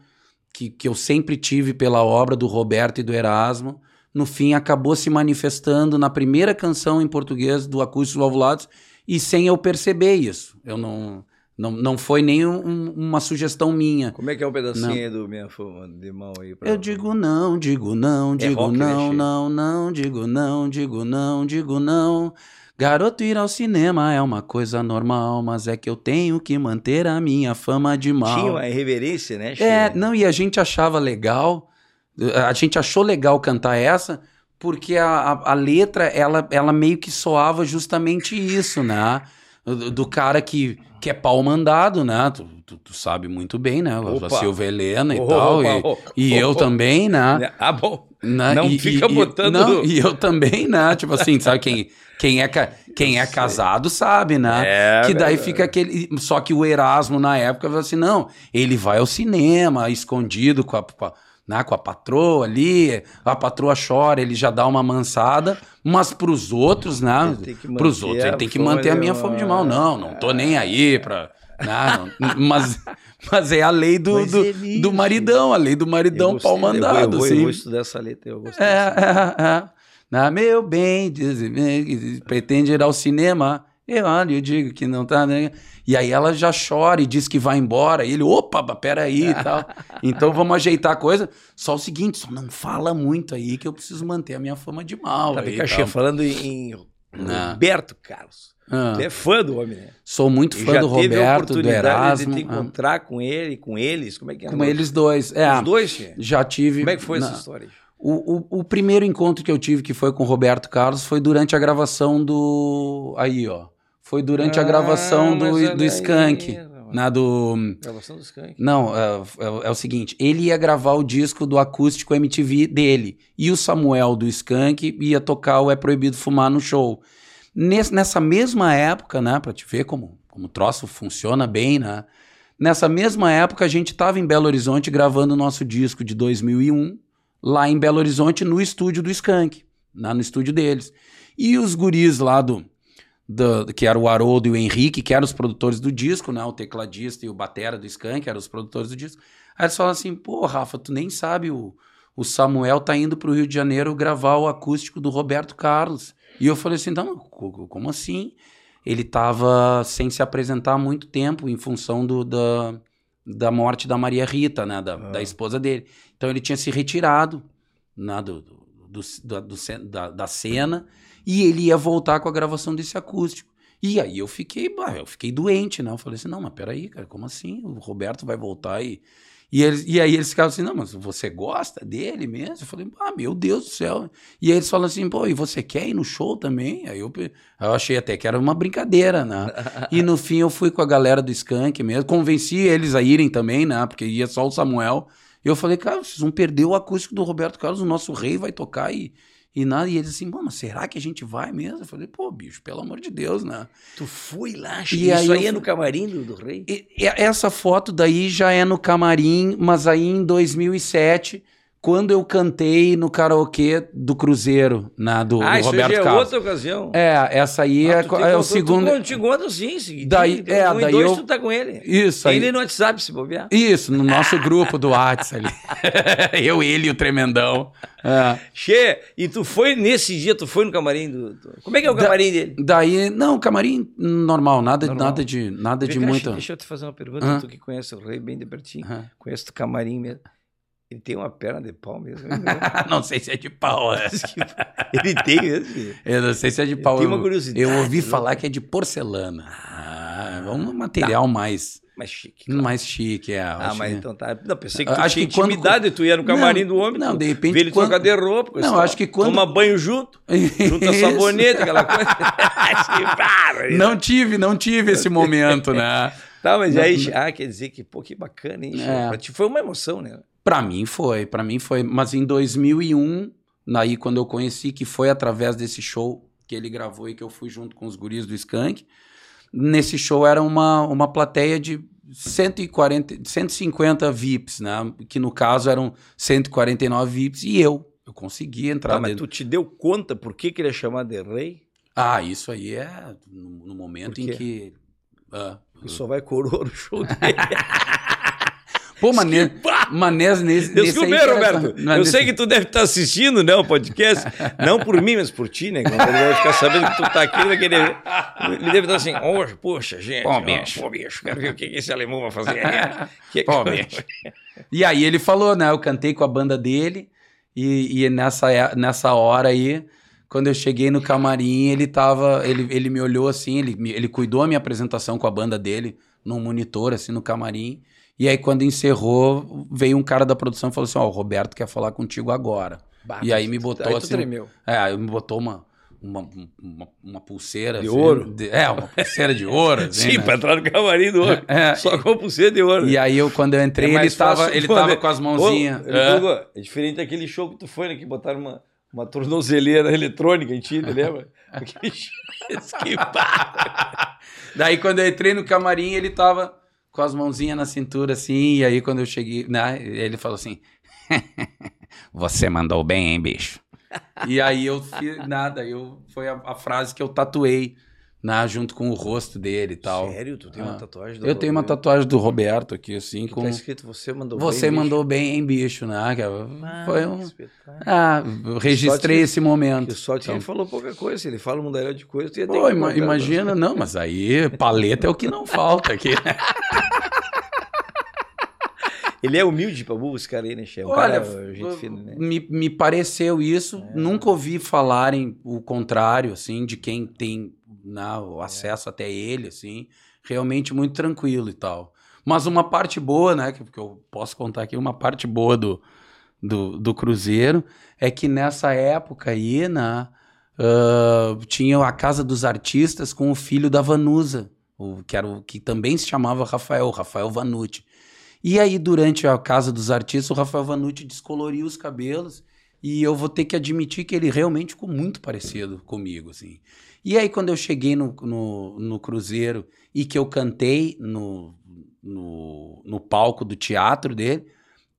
que, que eu sempre tive pela obra do Roberto e do Erasmo, no fim acabou se manifestando na primeira canção em português do Acústico Valvulados e sem eu perceber isso. Eu não. Não, não foi nem um, uma sugestão minha. Como é que é um pedacinho não. do Minha Fama de Mão aí? Pra... Eu digo não, digo não, é digo rock, não, não, não, digo não, digo não, digo não. Garoto ir ao cinema é uma coisa normal, mas é que eu tenho que manter a minha fama de mal. Tinha uma irreverência, né? É, não, e a gente achava legal, a gente achou legal cantar essa, porque a, a, a letra, ela, ela meio que soava justamente isso, né? Do, do cara que, que é pau mandado, né? Tu, tu, tu sabe muito bem, né? Opa. A Silva Helena e tal, e, e eu também, né? Ah, bom. Né? Não e, fica e, botando... Não, e eu também, né? Tipo assim, sabe quem... Quem é, quem é casado sabe, né? É, que daí fica aquele. Só que o Erasmo, na época, falou assim: não, ele vai ao cinema, escondido com a, com a, né, com a patroa ali, a patroa chora, ele já dá uma mansada, mas pros outros, né? Pros outros, ele tem que manter a minha fome de mal. Não, não tô nem aí pra. Não, né, mas, mas é a lei do, do, é do, maridão, a lei do maridão gostei, pau mandado. Eu, vou, assim. eu vou estudar essa letra, eu gostei. É, é, é. Na meu bem, diz, pretende ir ao cinema. Eu olho e digo que não tá. Né? E aí ela já chora e diz que vai embora. E ele, opa, peraí e tal. <laughs> Então vamos ajeitar a coisa. Só o seguinte, só não fala muito aí que eu preciso manter a minha fama de mal. Tá, aí, falando em Roberto Carlos. Ah. Você é fã do homem, né? Sou muito fã do Roberto, do Erasmo. De te encontrar ah. com ele, com eles, como é que é? Com eles dois. É, Os dois? Já tive. Como é que foi na... essa história? O, o, o, primeiro encontro que eu tive, que foi com o Roberto Carlos, foi durante a gravação do. Aí, ó. Foi durante ah, a gravação do, do Skank. Aí, na do. Gravação do Skank? Não, é, é, é, o seguinte: ele ia gravar o disco do acústico MTV dele. E o Samuel do Skank ia tocar o É Proibido Fumar no show. Nesse, nessa mesma época, né? Pra te ver como, como o troço funciona bem, né? Nessa mesma época, a gente estava em Belo Horizonte gravando o nosso disco de 2001 lá em Belo Horizonte, no estúdio do Skank, lá no estúdio deles. E os guris lá do, do- que era o Haroldo e o Henrique, que eram os produtores do disco, né? O tecladista e o batera do Skank eram os produtores do disco. Aí eles falaram assim, pô, Rafa, tu nem sabe, o, o Samuel tá indo pro Rio de Janeiro gravar o acústico do Roberto Carlos. E eu falei assim, co- como assim? Ele tava sem se apresentar há muito tempo em função do, da, da morte da Maria Rita, né? Da, da esposa dele. Então ele tinha se retirado né, do, do, do- do da, da cena e ele ia voltar com a gravação desse acústico. E aí eu fiquei, bah, eu fiquei doente, né? Eu falei assim, não, mas peraí, cara, como assim? O Roberto vai voltar e... E, eles, e aí eles ficavam assim, não, mas você gosta dele mesmo? Eu falei, ah, meu Deus do céu. E aí eles falam assim, pô, e você quer ir no show também? Aí eu, eu achei até que era uma brincadeira, né? <laughs> e no fim eu fui com a galera do Skank mesmo, convenci eles a irem também, né? Porque ia só o Samuel. E eu falei, cara, vocês vão perder o acústico do Roberto Carlos, o nosso rei vai tocar e, e nada. E eles assim, mas será que a gente vai mesmo? Eu falei, pô, bicho, pelo amor de Deus, né? Tu foi lá, E aí Isso eu aí é no camarim do, do rei? E- e essa foto daí já é no camarim, mas aí em 2007, quando eu cantei no karaokê do Cruzeiro, na, do, ah, do isso Roberto já é Carlos. outra ocasião. É, essa aí Ah, é, tu tem é o segundo. Tu, te encontra sim, seguidinho. Daí- então, é, um daí dois eu- tu tá com ele. Isso Tem aí. ele no WhatsApp, se bobear. Isso, no nosso grupo do Whats ali. <laughs> eu, ele e o Tremendão. É. Che, e tu foi nesse dia, tu foi no camarim do. Como é que é o Da- camarim dele? Daí, não, camarim normal, nada, Normal. nada de, nada de. Che, Deixa eu te fazer uma pergunta, tu que conhece o rei bem de pertinho. Aham. Conhece o camarim mesmo. Ele tem uma perna de pau mesmo. né? <laughs> não sei se é de pau, é. <laughs> ele tem mesmo. Eu não sei se é de pau. tem uma Eu- curiosidade, Eu ouvi né? falar que é de porcelana. Ah, é um material mais, Mas chique. claro. mais chique, é. Ah, mas que- então tá. Não, pensei que tu Acho tinha que quando- intimidade, tu ia no camarim Não, do homem. não, tu de repente, vê ele quando- trocar de roupa. Não, acho que quando- Toma banho junto, <laughs> junta sabonete, aquela coisa. Não tive, não tive esse momento, né? Tá, mas Não, aí, não. ah, quer dizer que, pô, que bacana, hein? É. Pra ti foi uma emoção, né? Pra mim foi, pra mim foi. Mas em 2001, aí quando eu conheci, que foi através desse show que ele gravou e que eu fui junto com os guris do Skank, nesse show era uma, uma plateia de 140, 150 VIPs, né? Que no caso eram 149 VIPs e eu. Eu consegui entrar Tá, mas dentro. tu te deu conta por que, que ele é chamado de rei? Ah, isso aí é no, no momento em que. Ah. Só vai coroa no show dele. <laughs> Pô, mané, <laughs> manés nesse. nesse Desculpa, era- Roberto. não, eu nesse- sei que tu deve estar assistindo, né, o podcast. <laughs> Não por mim, mas por ti, né? Ele vai ficar sabendo que tu tá aqui, ele vai querer. Ele deve estar assim, "Oh, poxa, gente. Pô, bicho. Pô, bicho, quero ver o que esse alemão vai fazer. <laughs> Que- Pô, bicho. E aí ele falou, né? Eu cantei com a banda dele e, e nessa, é- nessa hora aí, quando eu cheguei no camarim, ele tava, ele, ele me olhou assim, ele, ele cuidou a minha apresentação com a banda dele num monitor assim no camarim. E aí quando encerrou, veio um cara da produção e falou assim: "Ó, o Roberto quer falar contigo agora". Bah, E aí me botou aí assim- tremeu. É, me botou uma uma, uma, uma pulseira De assim, ouro? de- é, uma pulseira de ouro, <laughs> assim, Sim, né? pra entrar no camarim do outro. É. Só com a pulseira de ouro. E aí eu quando eu entrei, É ele tava, fácil, ele tava né? com as mãozinhas. Ô, É. é diferente daquele show que tu foi, né? Que botaram uma, uma tornozeleira <laughs> eletrônica em ti, né, lembra? <laughs> Aquele show. que. Daí quando eu entrei no camarim, ele tava com as mãozinhas na cintura assim, e aí quando eu cheguei, né, ele falou assim: <laughs> "Você mandou bem, hein, bicho?" e aí eu fiz nada, eu foi a, a frase que eu tatuei, né, junto com o rosto dele e tal. Sério? Tu tem uma Ah. tatuagem do Eu tenho uma tatuagem do Roberto aqui assim que com tá escrito Você mandou Você bem, mandou bem, hein, bicho, né? bicho? Ah, Foi um espetáculo. Ah, eu registrei esse momento. Que Então, ele falou pouca coisa. Ele fala um mundaréu de coisa, tu ia ter Pô, ima- imagina, não, mas aí paleta é o que não falta aqui. <laughs> Ele é humilde pra cara aí, né? Um Olha, cara, gente fina, né? me, me pareceu isso. É. Nunca ouvi falarem o contrário, assim, de quem tem né, É. o acesso até ele, assim. Realmente muito tranquilo e tal. Mas uma parte boa, né, que, que eu posso contar aqui, uma parte boa do, do, do Cruzeiro é que nessa época aí, né, ah, tinha a Casa dos Artistas com o filho da Vanusa, o, que, era o, que também se chamava Rafael, Rafael Vanucci. E aí, durante a Casa dos Artistas, o Rafael Vanucci descoloriu os cabelos e eu vou ter que admitir que ele realmente ficou muito parecido comigo, assim. E aí, quando eu cheguei no, no, no Cruzeiro e que eu cantei no, no, no palco do teatro dele,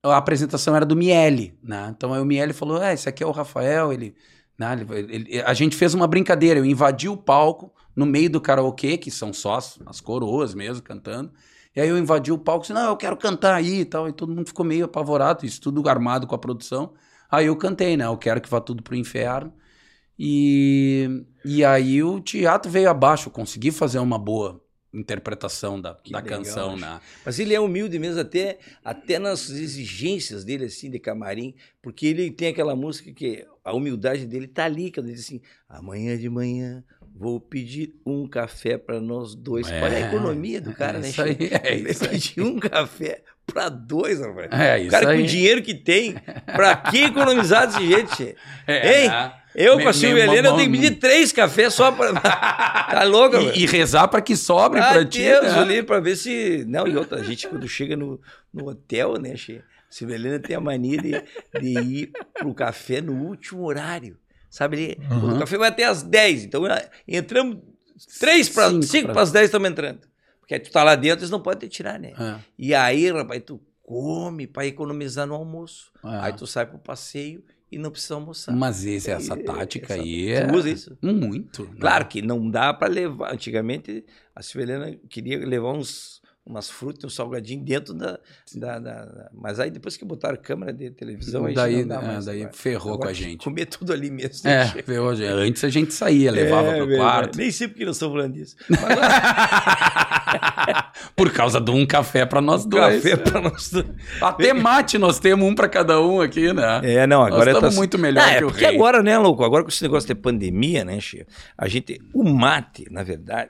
a apresentação era do Miele, né? Então aí o Miele falou: é, esse aqui é o Rafael, ele, né, ele- ele- a gente fez uma brincadeira, eu invadi o palco no meio do karaokê, que são só as, as coroas mesmo cantando. E aí eu invadi o palco e disse, não, eu quero cantar aí e tal. E todo mundo ficou meio apavorado, isso tudo armado com a produção. Aí eu cantei, né? Eu quero que vá tudo pro inferno. E, e aí o teatro veio abaixo, eu consegui fazer uma boa interpretação da, da legal, canção, né? Mas ele é humilde mesmo, até, até nas exigências dele, assim, de camarim, porque ele tem aquela música que a humildade dele tá ali, quando ele diz assim, amanhã de manhã vou pedir um café para nós dois. É, Olha a economia do cara, é né, isso aí, é Ele isso pedir um café para dois, rapaz. É, o cara com aí. o dinheiro que tem, pra que economizar desse jeito, che? É, Hein? né? Eu Me- com a Silvia Helena, eu tenho que pedir três cafés só pra... <laughs> tá louco, velho? E, e rezar para que sobre Ah, para ti. Deus, né? ali pra ver se. Não, e outra, a gente quando chega no, no hotel, né, Che? Silvia Helena tem a mania de, de ir pro café no último horário. Sabe ali? Uhum. O café vai até às 10. Então ah, entramos 3 para Cinco 5 pra- para as 10 estamos entrando. Porque aí tu tá lá dentro, eles não podem te tirar, né? É, E aí, rapaz, tu come para economizar no almoço. é. Aí tu sai pro passeio e não precisa almoçar. Mas esse, essa tática essa- aí Tu é... usa isso? Muito. né? Claro que não dá para levar. Antigamente, a Silvia Helena queria levar uns, umas frutas, um salgadinho dentro da, da, da- da- Mas aí depois que botaram câmera de televisão, aí daí não dá é, mais daí agora. ferrou Agora com a gente. Comer tudo ali mesmo. É, né? hoje. antes a gente saía, levava É, pro verdade. quarto. Nem sei porque nós estamos falando disso. <laughs> Por causa de um café para nós dois. Café para nós. dois. Até mate nós temos um para cada um aqui, né? É, não, agora nós estamos tá- muito melhor Ah, é que o porque rei. agora, né, louco? Agora com esse negócio de pandemia, né, Che? A gente. O mate, na verdade,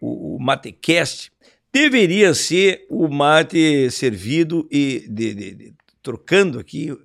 o, o Matecast deveria ser o mate servido e de- de- de- trocando aqui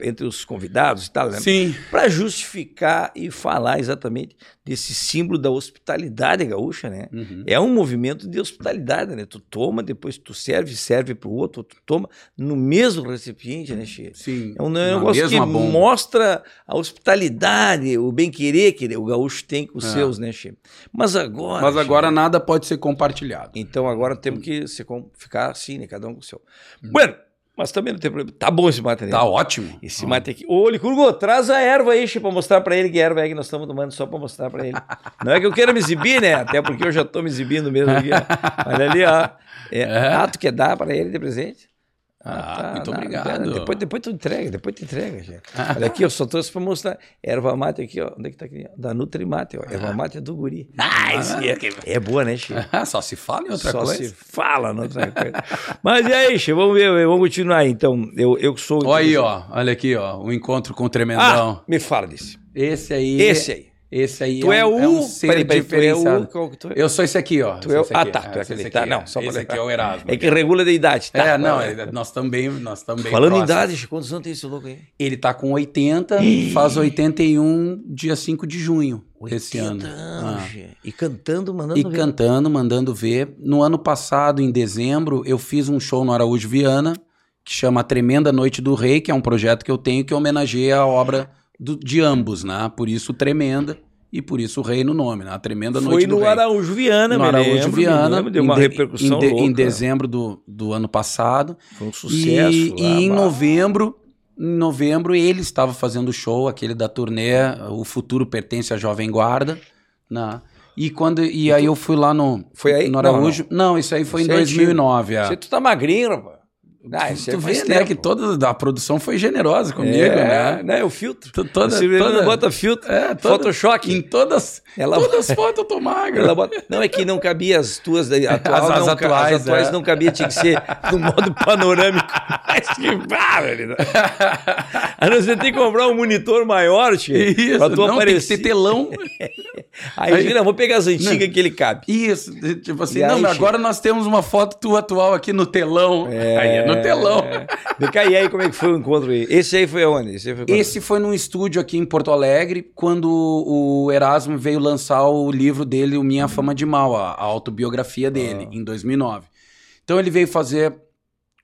entre os convidados e tal, né? Sim. Para justificar e falar exatamente desse símbolo da hospitalidade gaúcha, né? Uhum. É um movimento de hospitalidade, né? Tu toma, depois tu serve, serve para o outro, tu toma no mesmo recipiente, né, Che? Sim. É um Na negócio que bomba. mostra a hospitalidade, o bem-querer que o gaúcho tem com os É. seus, né, Che? Mas agora. Mas Che, agora nada pode ser compartilhado. Então agora temos que se ficar assim, né? Cada um com o seu. Bueno, mas também não tem problema. Tá bom esse mate, né? Tá ótimo. Esse mate aqui. Ô, Licurgo, traz a erva aí, pra mostrar pra ele que erva é que nós estamos tomando só pra mostrar pra ele. Não é que eu queira me exibir, né? Até porque eu já tô me exibindo mesmo aqui, ó. Olha ali, ó. É, É. Ah, tu quer dar pra ele de presente? Ah, muito não, obrigado. Depois, depois tu entrega, depois tu entrega, gente. Olha aqui, eu só trouxe pra mostrar. Erva mate aqui, ó. Onde é que tá aqui? Da Nutrimate, ó. Erva mate é do guri. Ah, esse é, é boa, né, Chico? <laughs> Só se fala em outra Só coisa. se fala noutra coisa. Mas e aí, Chico? Vamos ver, vamos continuar aí, então. Eu, eu que sou... Olha aí, ó. Olha aqui, ó. O encontro com o Ah, Tremendão. me fala desse. Esse aí. Esse aí. Esse aí Tu é, um, o... é um ser peraí, tu é o... tu é? Eu sou esse aqui, ó. Tu é esse Ah, tá, tu é esse aquele. Tá, não, só Esse aqui é o Erasmo. É que regula da idade, tá? É, não, é- nós também, nós também. Falando em idade, quantos anos tem esse louco aí? Ele tá com 80, faz 81 dia 5 de junho desse 80 ano. anos, Ah. E cantando, mandando E ver. cantando, mandando ver. No ano passado, em dezembro, eu fiz um show no Araújo Viana, que chama Tremenda Noite do Rei, que é um projeto que eu tenho que homenageia a obra do- de ambos, né? Por isso Tremenda e por isso Rei no nome, né? A Tremenda Foi Noite do no Rei. Araújo Viana, no Araújo lembro, Viana, lembro, deu uma de- repercussão em, de- louca. em dezembro do, do ano passado. Foi um E, sucesso. e lá, em novembro, em novembro ele estava fazendo o show, aquele da turnê O Futuro Pertence à Jovem Guarda, né? E quando e aí eu fui lá no Foi aí? no Não, Araújo. Não, isso aí foi Isso em é 2009, é. Você tu tá magrinho, rapaz. Ah, tu faz vê, né, que toda a produção foi generosa comigo, é, né? né? O filtro. To- toda- toda- bota filtro. É, toda- Photoshop. Em todas, Ela- todas as fotos eu tô magro. Bota- Não, é que não cabia as tuas da- atual, As- as não, atuais, as atuais é. não cabia, tinha que ser no modo panorâmico. <laughs> Mas que barbaridade. Aí você tem que comprar um monitor maior, tio. Isso, pra tu não, tem que aparecer. ser telão. <laughs> Aí, Aí- não, vou pegar as antigas que ele cabe. Isso, tipo assim, E não, aí, agora nós temos uma foto tua atual aqui no telão. Aí é no telão. Vem cá, e aí como é que foi o encontro aí? Esse aí foi aonde? Esse foi? Esse foi num estúdio aqui em Porto Alegre, quando o Erasmo veio lançar o livro dele, o Minha Fama de Mal, a, a autobiografia dele, em 2009. Então ele veio fazer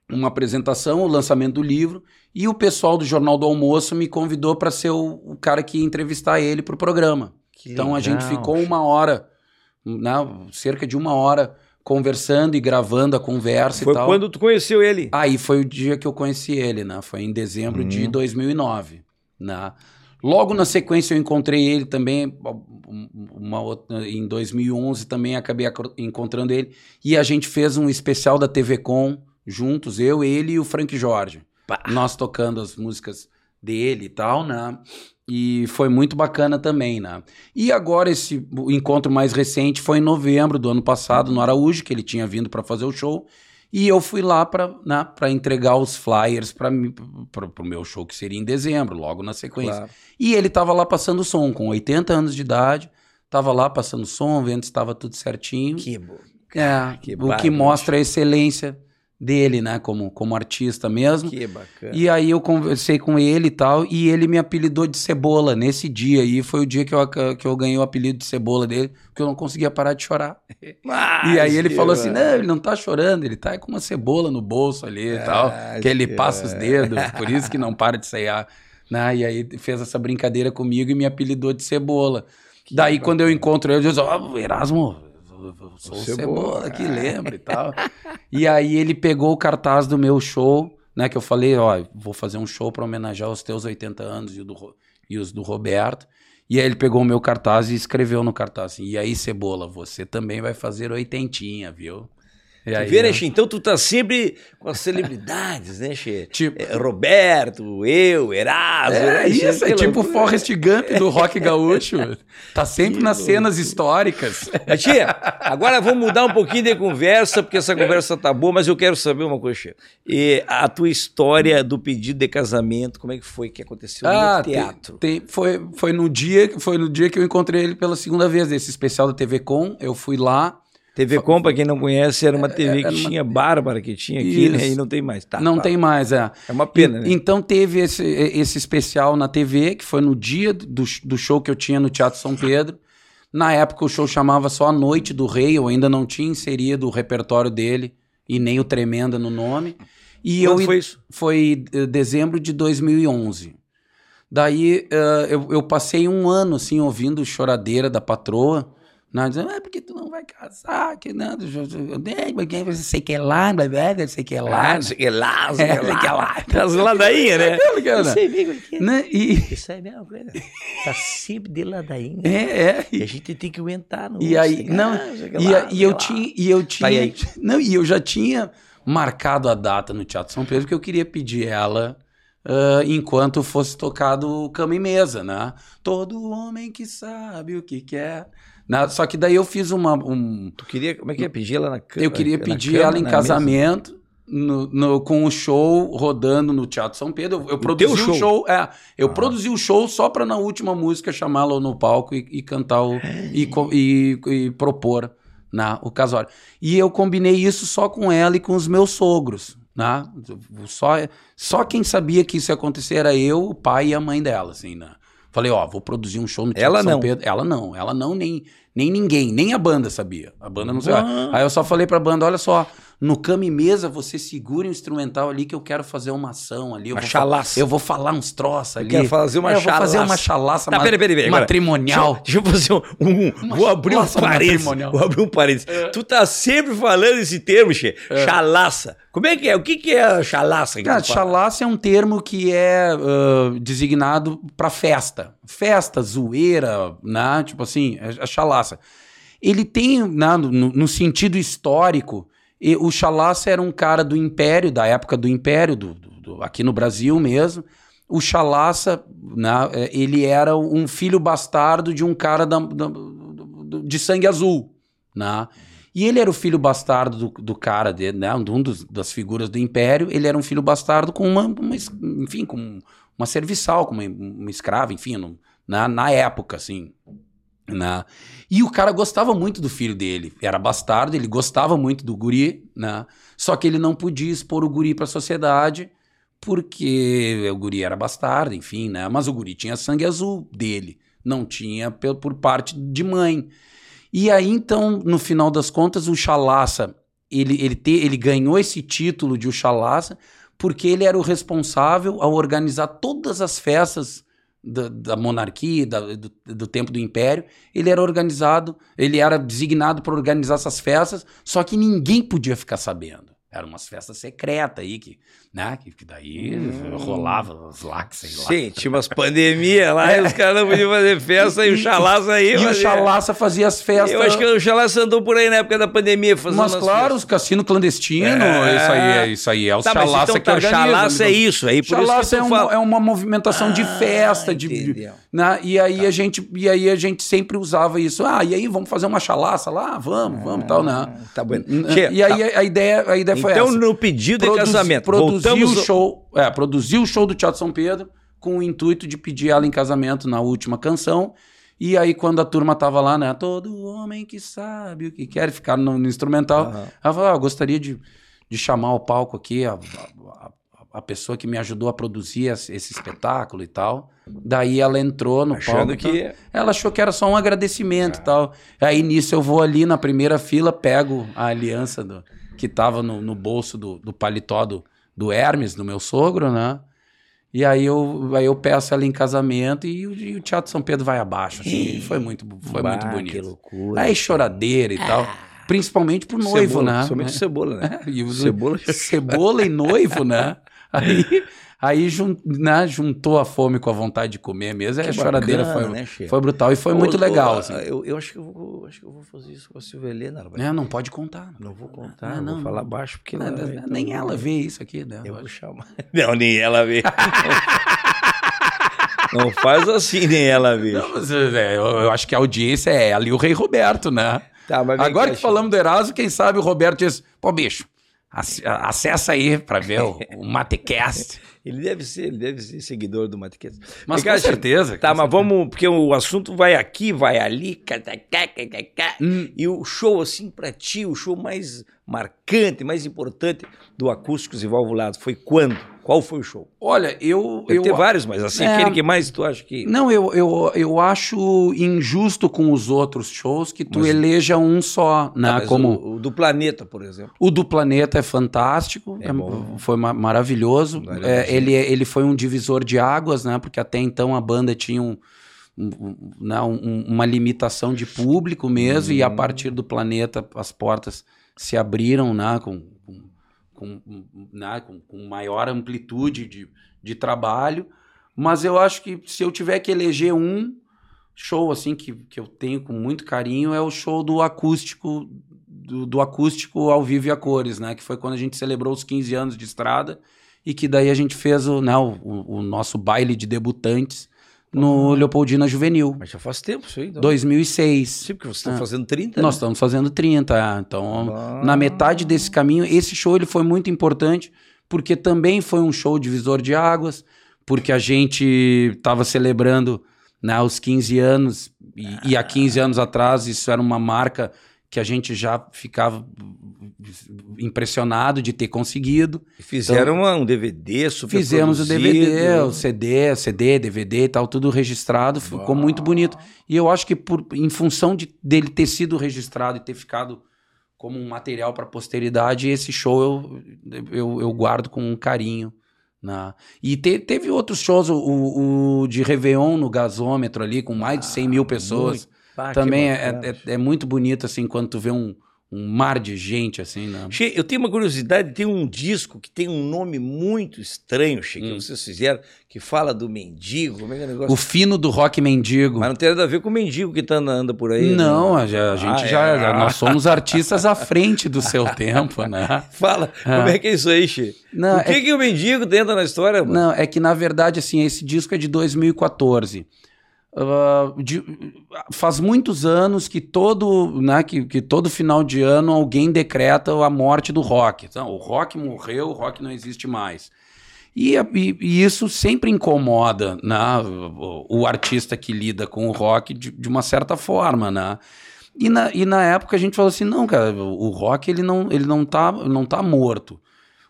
uma apresentação, o lançamento do livro, e o pessoal do Jornal do Almoço me convidou para ser o, o cara que ia entrevistar ele para o programa. Que então a gente legal. ficou uma hora, né, cerca de uma hora, conversando e gravando a conversa Foi e tal. quando tu conheceu ele. Aí foi o dia que eu conheci ele, né? Foi em dezembro de Uhum. 2009, né? Logo na sequência eu encontrei ele também, uma outra, em 2011 também acabei encontrando ele. E a gente fez um especial da TV Com juntos, eu, ele e o Frank Jorge. Pá. Nós tocando as músicas dele e tal, né? E foi muito bacana também, né? E agora esse encontro mais recente foi em novembro do ano passado, no Araújo, que ele tinha vindo para fazer o show. E eu fui lá para né, entregar os flyers para o meu show, que seria em dezembro, logo na sequência. Claro. E ele estava lá passando som, com 80 anos de idade, estava lá passando som, vendo se estava tudo certinho. Que bom. É, que o que mostra a excelência dele, né, como, como artista mesmo. Que bacana. E aí eu conversei com ele e tal, e ele me apelidou de Cebola nesse dia aí, foi o dia que eu, que eu ganhei o apelido de Cebola dele, porque eu não conseguia parar de chorar. Mas, <laughs> e aí ele falou assim, não, ele não tá chorando, ele tá com uma cebola no bolso ali e tal, que ele passa os dedos, por isso que <laughs> não para de ceiar. Né? E aí fez essa brincadeira comigo e me apelidou de Cebola. Que Daí bacana. quando eu encontro ele, eu digo, ó, oh, Erasmo sou o Cebola, que lembra e tal. e aí ele pegou o cartaz do meu show, né? Que eu falei, ó, vou fazer um show para homenagear os teus 80 anos e, do, e os do Roberto. E aí ele pegou o meu cartaz e escreveu no cartaz assim, e aí Cebola, você também vai fazer oitentinha, viu? E aí, vê, né, Xê? Então tu tá sempre com as celebridades, né, Xê? <laughs> Tipo... É, Roberto, eu, Erasmo. É, né, isso, é tipo o Forrest Gump do rock gaúcho. <laughs> tá sempre que nas loucura. cenas históricas. Mas, Xê, agora vamos mudar um pouquinho de conversa, porque essa conversa tá boa, mas eu quero saber uma coisa, Xê. E a tua história do pedido de casamento, como é que foi que aconteceu ah, no teatro? Tem, tem, foi, foi, no dia, foi no dia que eu encontrei ele pela segunda vez, desse especial da TV Com, eu fui lá... TV Com, para quem não conhece, era uma TV é, que tinha uma... Bárbara, que tinha aqui, né? E não tem mais. Tá, não tá. tem mais, é. É uma pena, e, né? Então teve esse, esse especial na TV, que foi no dia do, do show que eu tinha no Teatro São Pedro. Na época o show chamava só A Noite do Rei, eu ainda não tinha inserido o repertório dele e nem o Tremenda no nome. E Quando eu, foi isso? Foi uh, dezembro de 2011. Daí uh, eu, eu passei um ano assim ouvindo choradeira da patroa não, dizendo, é porque tu não vai casar, que não, porque você sei que é lá, blá, blá, sei que é lá. Ah, sei que é lá, sei que é lá. As ladainhas, né? Você vê que né? E... Isso é mesmo, coisa. Tá sempre de ladainha. É, é. E a gente tem que aguentar no E aí, não, e, e eu tinha, e eu tinha, não, e eu já tinha marcado a data no Teatro São Pedro que eu queria pedir ela Uh, enquanto fosse tocado cama e mesa, né? Todo homem que sabe o que quer. Né? Só que daí eu fiz uma. Um... Tu queria. Como é que ia pedir ela na cama? Eu queria pedir cama, ela em casamento. No, no, com o show rodando no Teatro São Pedro. Eu, eu produzi o show. show. É, eu ah. produzi o show só para na última música chamá-la no palco e, e cantar o, e, e, e, propor né, o casório. E eu combinei isso só com ela e com os meus sogros. Né? Só, só quem sabia que isso ia acontecer era eu, o pai e a mãe dela, assim, né? Falei, ó, vou produzir um show no Teatro ela São não. Pedro. Ela não, ela não, nem, nem ninguém, nem a banda sabia. A banda não sabia. Aí eu só falei pra banda, olha só, no cama e mesa você segura o instrumental ali que eu quero fazer uma ação ali. Eu uma chalaça. Eu vou falar uns troços ali. Quero fazer uma é, eu vou fazer uma chalaça tá, peraí, peraí, peraí, matrimonial. Deixa, deixa, eu fazer um... um vou abrir um parênteses. Vou abrir um parênteses. É. Tu tá sempre falando esse termo, Che. É. Chalaça. Como é que é? O que, que é chalaça? Cara, chalaça é um termo que é uh, designado para festa. Festa, zoeira, né? Tipo assim, é, é chalaça. Ele tem, né, no, no sentido histórico, e o Chalaça era um cara do Império, da época do Império, do, do, do, aqui no Brasil mesmo. O Chalaça, né, é, ele era um filho bastardo de um cara da, da, de sangue azul. Né? E ele era o filho bastardo do, do cara, de, né, um dos, das figuras do Império. Ele era um filho bastardo com uma, uma enfim, com uma serviçal, com uma, uma escrava, enfim, no, na, na época, assim. Né? E o cara gostava muito do filho dele. Era bastardo, ele gostava muito do guri, né? Só que ele não podia expor o guri para a sociedade porque o guri era bastardo, enfim, né? Mas o guri tinha sangue azul dele, não tinha por parte de mãe. E aí então, no final das contas, o Chalaça, ele, ele, te, ele ganhou esse título de o Chalaça porque ele era o responsável ao organizar todas as festas da, da monarquia, da, do, do, tempo do império, ele era organizado, ele era designado para organizar essas festas, só que ninguém podia ficar sabendo. Eram umas festas secretas aí, que, né? Que, que daí Hum. rolava os lacs, sei lá. Sim, tinha umas pandemias lá e os caras não podiam fazer festa e o <laughs> Chalaça aí. E o fazia- Chalaça fazia as festas. Eu acho que o Chalaça andou por aí na época da pandemia fazendo Mas claro, festas. os cassino clandestino, É. isso aí é isso aí. É os Tá, Chalaça então que tá, organizam. Chalaça é então. isso aí, por isso Chalaça tu é, um- fala. é uma movimentação de Ah, festa, de, de- entendeu. né? E aí a gente e aí a gente sempre usava isso. Ah, e aí vamos fazer uma chalaça lá, vamos, vamos, tal, né? Tá bom. Che, E aí tá. a ideia a ideia foi Então, essa. no pedido de casamento, produzir voltamos... o show, é, produzir o show do Teatro São Pedro com o intuito de pedir ela em casamento na última canção. E aí, quando a turma tava lá, né? Todo homem que sabe o que quer, ficar no, no instrumental. Aham. Ela falou: ah, eu gostaria de, de chamar ao palco aqui a, a, a- pessoa que me ajudou a produzir esse, espetáculo e tal. Daí ela entrou no Achando palco. que- então, ela achou que era só um agradecimento e tal. Aí nisso eu vou ali na primeira fila, pego a aliança do, que tava no, no bolso do, do paletó do, do Hermes, do meu sogro, né? E aí eu, aí eu peço ela em casamento e, o- e o Teatro São Pedro vai abaixo. Assim, foi muito, foi muito Bah, Que bonito. loucura. Aí choradeira e tal. Principalmente pro noivo, Cebola, né? Principalmente cebola, né? <laughs> E Cebola. Cebola e noivo, né? <laughs> Aí, aí jun- né, juntou a fome com a vontade de comer mesmo. Que a choradeira bacana, foi, né, foi brutal e foi Ô, muito ô, legal. assim. Eu, eu acho, que eu, vou, acho que eu vou fazer isso com a Silvia Helena. É, não pode contar. Não vou contar, Ah, eu não, vou falar não. baixo, porque Não, ela- não, então nem ela vê isso aqui, né? Eu vou chamar. <laughs> Não, nem ela vê. <laughs> Não faz assim, nem ela vê. Não, mas, é, eu, eu acho que a audiência é ela e o Rei Roberto, né? Tá, Agora cá, que falamos do Erasmo, quem sabe o Roberto diz: pô, bicho, acessa aí pra ver o, o Matecast. <laughs> Ele deve ser, ele deve ser seguidor do Matiquete. Mas cá, com certeza. Tá, com mas certeza. vamos, porque o assunto vai aqui, vai ali, catacá, catacá, Hum. e o show, assim, pra ti, o show mais marcante, mais importante do Acústicos e Valvulados foi quando? Qual foi o show? Olha, eu. Deve eu ter vários, mas assim, É. aquele que mais tu acha que... Não, eu, eu, eu acho injusto com os outros shows que tu Mas- eleja um só, né? Mas como o, o do Planeta, por exemplo. o do Planeta é fantástico, É é- foi ma- maravilhoso. É, pena. ele, ele foi um divisor de águas, né? Porque até então a banda tinha um, um- um- né, um- uma limitação de público mesmo, e a Hum. partir do Planeta as portas se abriram, né? Com, com, né, com, com maior amplitude de, de trabalho. Mas eu acho que se eu tiver que eleger um show assim que, que eu tenho com muito carinho é o show do acústico do, do acústico ao vivo e a cores, né? Que foi quando a gente celebrou os 15 anos de estrada e que daí a gente fez o, né, o- o nosso baile de debutantes no Leopoldina Juvenil, Mas já faz tempo isso aí, então. 2006. Sim, porque você está Ah. fazendo 30, Nós né? estamos fazendo 30, é. então Ah. na metade desse caminho, esse show ele foi muito importante porque também foi um show divisor de águas, porque a gente estava celebrando né, os 15 anos e, e há 15 anos atrás isso era uma marca que a gente já ficava impressionado de ter conseguido. Fizeram uma- um DVD super Fizemos o DVD, o CD, CD, DVD e tal, tudo registrado, ficou muito bonito. E eu acho que por, em função de, dele ter sido registrado e ter ficado como um material para a posteridade, esse show eu, eu, eu guardo com um carinho. Né? E te- teve outros shows, o, o- de Réveillon no gasômetro ali, com mais de 100 mil pessoas. Muito. Ah, que Também é, é, é muito bonito, assim, quando tu vê um, um mar de gente, assim, né? Che, eu tenho uma curiosidade, tem um disco que tem um nome muito estranho, Che, que Hum. vocês fizeram, que fala do mendigo, como é que é o negócio? O fino do rock mendigo. Mas não tem nada a ver com o mendigo que tá, anda por aí. Não, né? a, já- a gente Ah, já, é. já- Nós somos artistas à frente do seu <laughs> tempo, né? Fala, como é que é isso aí, Che? Não, o que, é- que o mendigo tenta na história, mano? Não, é que na verdade, assim, esse disco é de 2014. Ah, de- faz muitos anos que todo, né, que, que todo final de ano alguém decreta a morte do rock. Então, o rock morreu, o rock não existe mais. E, e- e isso sempre incomoda né, o, o artista que lida com o rock de, de uma certa forma, né? E na, e na época a gente falou assim, não, cara, o, o rock ele não, ele não, tá, não tá morto.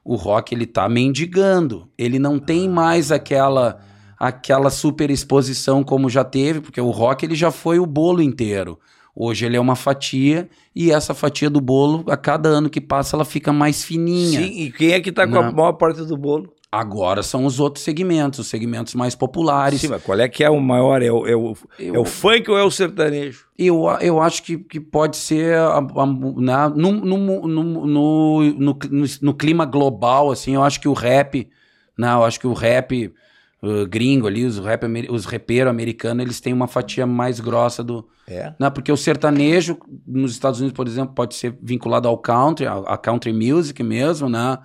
O rock ele tá mendigando. Ele não tem mais aquela aquela super exposição como já teve, porque o rock ele já foi o bolo inteiro. Hoje ele é uma fatia e essa fatia do bolo, a cada ano que passa, ela fica mais fininha. Sim, e quem é que tá com a maior parte do bolo? Agora são os outros segmentos, os segmentos mais populares. Sim, mas qual é que é o maior? É o, é o, Eu- é o funk ou é o sertanejo? Eu, eu acho que, que pode ser a- a- né, no, no, no, no, no, no, no clima global, assim, eu acho que o rap, né, eu acho que o rap uh, gringo ali, os, rap, os repeiros americanos, eles têm uma fatia mais grossa do... É. Né, porque o sertanejo, nos Estados Unidos, por exemplo, pode ser vinculado ao country, a, country music mesmo, né?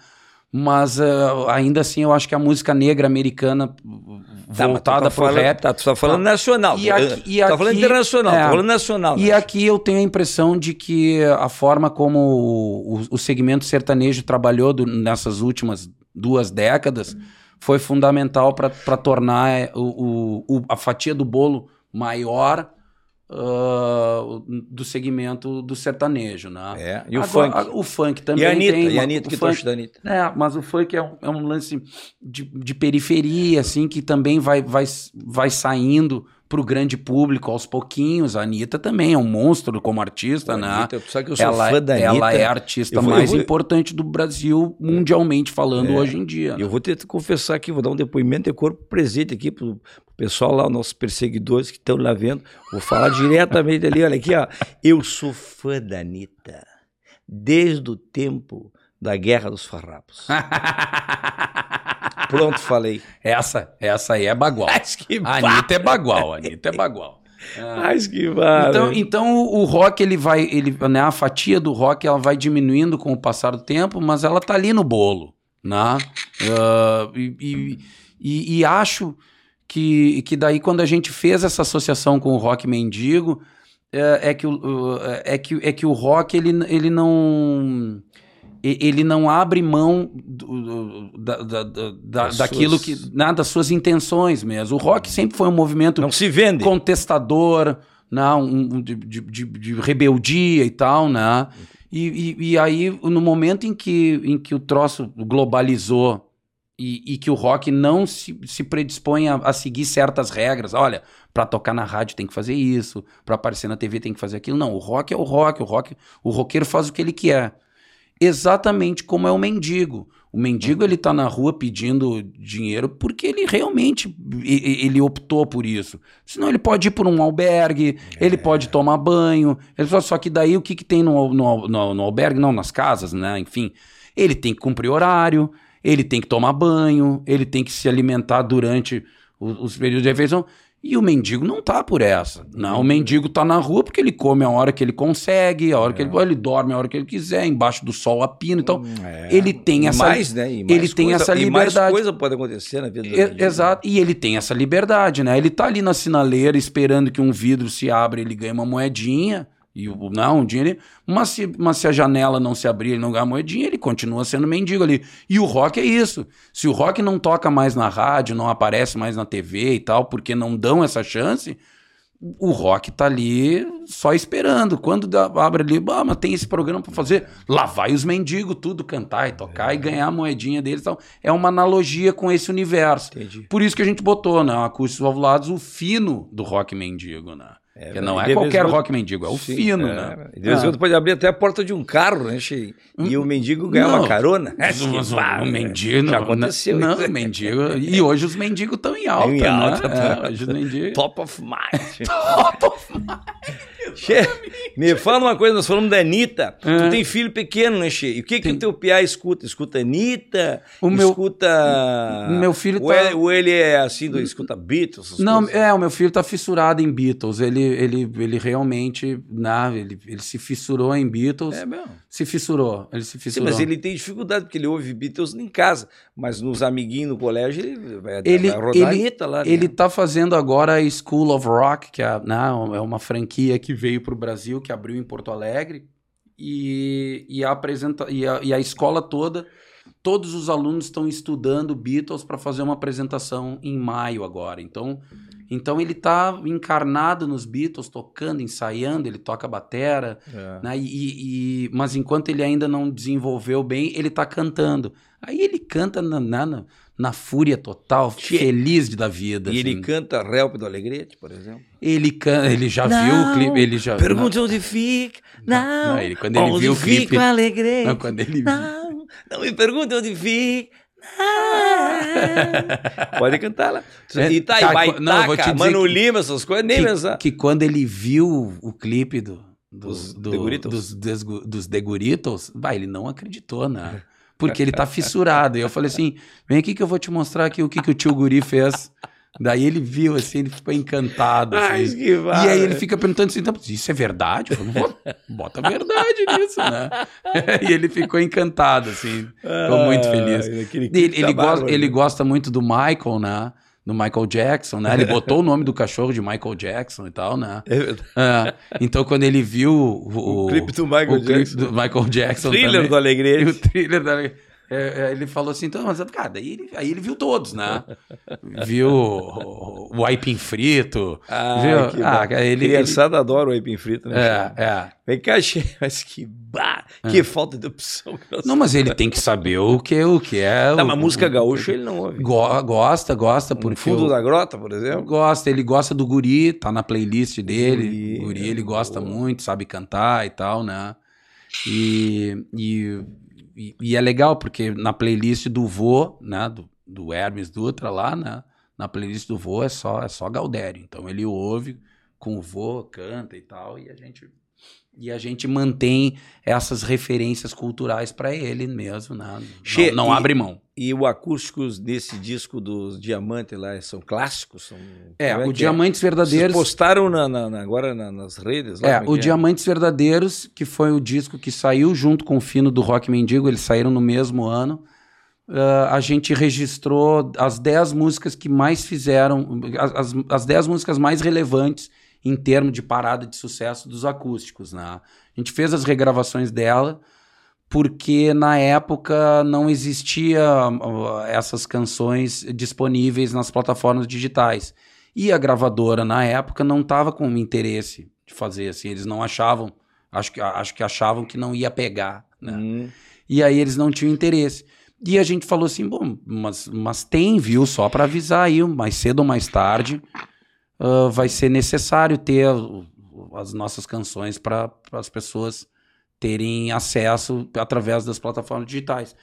Mas uh, ainda assim eu acho que a música negra americana Tá, tu voltada tá pro falando, rap Tá, tu tá falando Tá. nacional. E aqui- e tu tá falando aqui- internacional, é. tá falando nacional. E né? aqui eu tenho a impressão de que a forma como o, o- o segmento sertanejo trabalhou do- nessas últimas duas décadas foi fundamental para tornar é, o, o- a fatia do bolo maior ah, do segmento do sertanejo, né? É, e o Agora, funk? a- o funk também E a Anitta, tem. e a Anitta, que funk- da Anitta? é, mas o funk é um, é um lance de, de periferia, assim, que também vai, vai, vai saindo pro grande público aos pouquinhos. A Anitta também é um monstro como artista, Pô, né? Anitta, sabe que eu sou ela, fã da Anitta. ela é a artista vou- mais vou- importante do Brasil, mundialmente falando, É. hoje em dia. Eu vou ter que confessar aqui, vou dar um depoimento de corpo presente aqui pro, pro pessoal lá, os nossos perseguidores que estão lá vendo. Vou falar diretamente ali, olha aqui, ó. Eu sou fã da Anitta desde o tempo da Guerra dos Farrapos. <laughs> Pronto, falei. essa, essa aí é bagual. Mas que A Anitta é bagual, a Anitta é bagual. Ah. Mas que vara. Então, então o, rock ele vai, ele, né, a fatia do rock ela vai diminuindo com o passar do tempo, mas ela tá ali no bolo, né? Ah, e, e, e- e acho que, que daí quando a gente fez essa associação com o rock mendigo é, é que, o, o- é, que, é que o rock ele, ele não ele não abre mão do- da, da, da- daquilo suas- que né, das suas intenções mesmo. O rock sempre foi um movimento não se vende. contestador, né? um, de, de, de- de rebeldia e tal, né? E, e, e aí, no momento em que, em que o troço globalizou e, e que o rock não se, se predispõe a, a seguir certas regras, olha, para tocar na rádio tem que fazer isso, para aparecer na TV tem que fazer aquilo. Não, o rock é o rock, o rock, o roqueiro faz o que ele quer. Exatamente como é o mendigo. O mendigo ele tá na rua pedindo dinheiro porque ele realmente ele optou por isso. Senão ele pode ir por um albergue, ele pode tomar banho. Ele só, só que daí o que, que tem no, no, no, no albergue? Não, nas casas, né? Enfim, ele tem que cumprir horário, ele tem que tomar banho, ele tem que se alimentar durante o- os períodos de refeição. E o mendigo não tá por essa. Não, o mendigo tá na rua porque ele come a hora que ele consegue, a hora que ele, ele dorme a hora que ele quiser, embaixo do sol a pino. Então, É. ele tem essa mais, né? Ele tem coisa- essa E mais liberdade. coisa pode acontecer na vida do E- mendigo. Exato, e ele tem essa liberdade, né? Ele tá ali na sinaleira esperando que um vidro se abra, ele ganha uma moedinha, e o não, um dinheiro, mas se, mas se a janela não se abrir, ele não ganha moedinha, ele continua sendo mendigo ali. E o rock é isso. Se o rock não toca mais na rádio, não aparece mais na TV e tal, porque não dão essa chance, o rock tá ali só esperando. Quando dá- abre ali, ah, mas tem esse programa pra fazer, lá vai os mendigos tudo cantar e tocar e ganhar a moedinha deles. e tal. É uma analogia com esse universo. Entendi. Por isso que a gente botou, né? Acústicos Valvulados, o fino do rock mendigo, né? É, que não é qualquer rock mendigo, é o Sim, fino, é. né? De vez em Ah. quando pode abrir até a porta de um carro, né, Che? E o mendigo ganha Não. uma carona. Mas o- né? mendigo Já não, aconteceu Não, isso. mendigo. E hoje os mendigos estão em alta, Em né? alta, É, tá. hoje os mendigos. Top of mind. <laughs> Che, me fala uma coisa, nós falamos da Anitta. É. Tu tem filho pequeno, né, Che? E o que, que o teu piá escuta? Escuta Anitta? O meu- escuta. o meu filho ou tá- Ele, ou ele é assim, do, escuta Beatles? Não, coisas? é, o meu filho tá fissurado em Beatles. Ele, ele, ele realmente, né, ele, ele se fissurou em Beatles. É mesmo. Se fissurou, ele se Sim, fissurou. mas ele tem dificuldade, porque ele ouve Beatles em casa. Mas nos amiguinhos no colégio, ele vai, Ele- vai rodar ele- Anitta lá. né? Ele tá fazendo agora a School of Rock, que é, né, é uma franquia que veio pro Brasil, que abriu em Porto Alegre. E, e, a, apresenta, e, a, e a escola toda, todos os alunos estão estudando Beatles para fazer uma apresentação em maio agora. Então, então ele tá encarnado nos Beatles, tocando, ensaiando, ele toca batera. É. né? E, e- mas enquanto ele ainda não desenvolveu bem, ele tá cantando. Aí ele canta na, na, na- fúria total, Che- feliz de da vida. E ele assim. canta Relp do Alegrete, por exemplo. Ele canta, ele já Não, viu o clipe, ele já Pergunta onde fica. Não. não, ele- quando ele onde viu o fica clipe- o Alegrete. Não, quando ele viu. Não, não me pergunte onde fica. <laughs> Pode cantar lá. É, Itaí, tá, Baitaca, não, vou te Mano que- Lima, essas coisas, nem que, pensar. que quando ele viu o clipe do, do- Dos do- The Guritos? dos, vai, ele não acreditou, né? <laughs> Porque ele tá fissurado. E eu falei assim: vem aqui que eu vou te mostrar aqui o que, que o tio Guri fez. Daí ele viu, assim, ele ficou encantado. Ai, assim. que E aí ele fica perguntando assim: "Então, isso é verdade? Eu falei, "Bota- verdade nisso, né? <laughs> e ele ficou encantado, assim. Ficou muito feliz. Ele, Ele, ele gosta, ele gosta muito do Michael, né? Do Michael Jackson, né? Ele <laughs> botou o nome do cachorro de Michael Jackson e tal, né? É verdade. É, <laughs> então, quando ele viu o, O clipe do Michael o Jackson. do Michael Jackson Thriller também, do Alegria. o thriller da... é, é, ele falou assim, então, mas, cara, daí ele, aí ele viu todos, né? <laughs> viu o, o aipim frito, Ah, viu? que Ah, ele- Criançada adora o aipim frito, né? é, é. Vem cá, <laughs> mas que bar, que falta de opção. Não, mas ele tem que saber o que, o que é... Tá, o, mas música gaúcha ele não ouve. Go- gosta, gosta, No porque... fundo o- da grota, por exemplo. Gosta, ele gosta do guri, tá na playlist dele. Guri, Guri, é, ele gosta boa. muito, sabe cantar e tal, né? E, e, e- é legal, porque na playlist do Vô, né? Do, do Hermes Dutra lá, né? Na playlist do Vô é só, é só Galdério. Então ele ouve com o Vô, canta e tal, e a gente. E a gente mantém essas referências culturais para ele mesmo, né? Che, Não, não e- abre mão. E o acústicos desse disco dos Diamantes lá são clássicos? São... É, como o que Diamantes Vocês Verdadeiros. postaram na, na- agora na- nas redes? Lá, É, como o que Diamantes Verdadeiros, que foi o disco que saiu junto com o Fino do Rock Mendigo, eles saíram no mesmo ano. Ah, a gente registrou as 10 músicas que mais fizeram, as, as, as 10 músicas mais relevantes em termos de parada de sucesso dos acústicos. Né? A gente fez as regravações dela porque na época não existia ah, essas canções disponíveis nas plataformas digitais. E a gravadora, na época, não estava com interesse de fazer assim. Eles não achavam, acho que, acho que achavam que não ia pegar. Né? Hum, E aí eles não tinham interesse. E a gente falou assim, bom, mas, mas tem, viu? Só para avisar aí, mais cedo ou mais tarde, ah, vai ser necessário ter as nossas canções para as pessoas terem acesso através das plataformas digitais.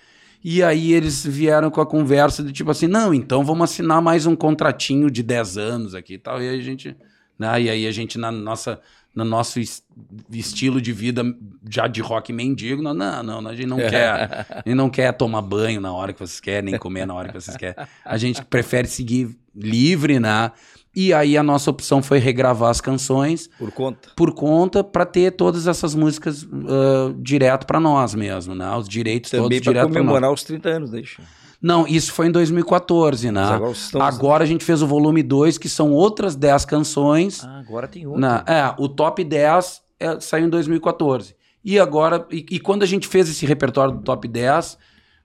E aí eles vieram com a conversa de tipo assim, não, então vamos assinar mais um contratinho de 10 anos aqui e tal. E aí a gente, né, e aí a gente na nossa no nosso es- estilo de vida já de rock mendigo, não, não, não, a gente não <laughs> quer, a gente não quer tomar banho na hora que vocês querem, nem comer na hora que vocês querem. A gente prefere seguir livre, né? E aí a nossa opção foi regravar as canções por conta. por conta para ter todas essas músicas ah, direto para nós mesmo, né? Os direitos Também todos direto para nós. comemorar os 30 anos, deixa. Não, isso foi em 2014, né? Agora estão- Agora a gente fez o volume 2, que são outras 10 canções. Ah, agora tem outro. Na- é, o top 10 é, saiu em 2014. E agora, e, e quando a gente fez esse repertório do top 10,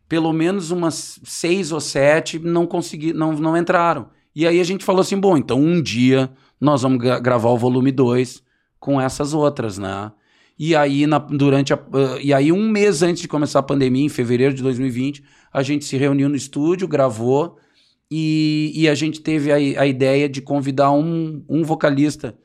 pelo menos umas seis ou sete não consegui, não, não entraram. E aí a gente falou assim: bom, então um dia nós vamos gra- gravar o volume 2 com essas outras, né? E aí, na- durante a, ah, e aí, um mês antes de começar a pandemia, em fevereiro de 2020, a gente se reuniu no estúdio, gravou, e, e a gente teve a, a ideia de convidar um, um vocalista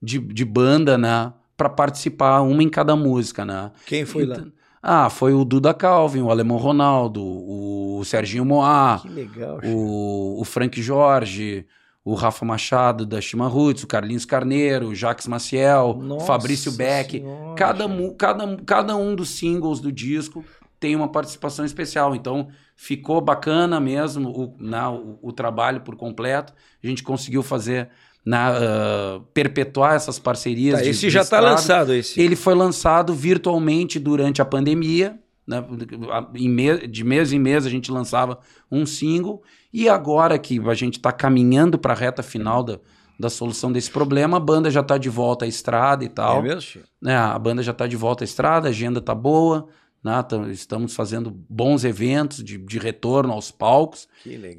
de, de banda, né? Pra participar, uma em cada música, né? Quem foi lá? Ah, foi o Duda Calvin, o Alemão Ronaldo, o Serginho Moá, legal. o, o Frank Jorge, o Rafa Machado da Chima Roots, o Carlinhos Carneiro, o Jacques Maciel, o Nossa Fabrício Beck. Senhora, Cada, cada, cada um dos singles do disco tem uma participação especial. Então, ficou bacana mesmo o, né, o, o trabalho por completo. A gente conseguiu fazer, na, ah, perpetuar essas parcerias. Tá, de- esse de já está estrada. lançado, esse. Ele foi lançado virtualmente durante a pandemia. né? De mês em mês a gente lançava um single. E agora que a gente está caminhando para a reta final da, da solução desse problema, a banda já está de volta à estrada e É tal. mesmo, Chico? né? A banda já está de volta à estrada, a agenda está boa. Né? Tam- Estamos fazendo bons eventos de, de retorno aos palcos.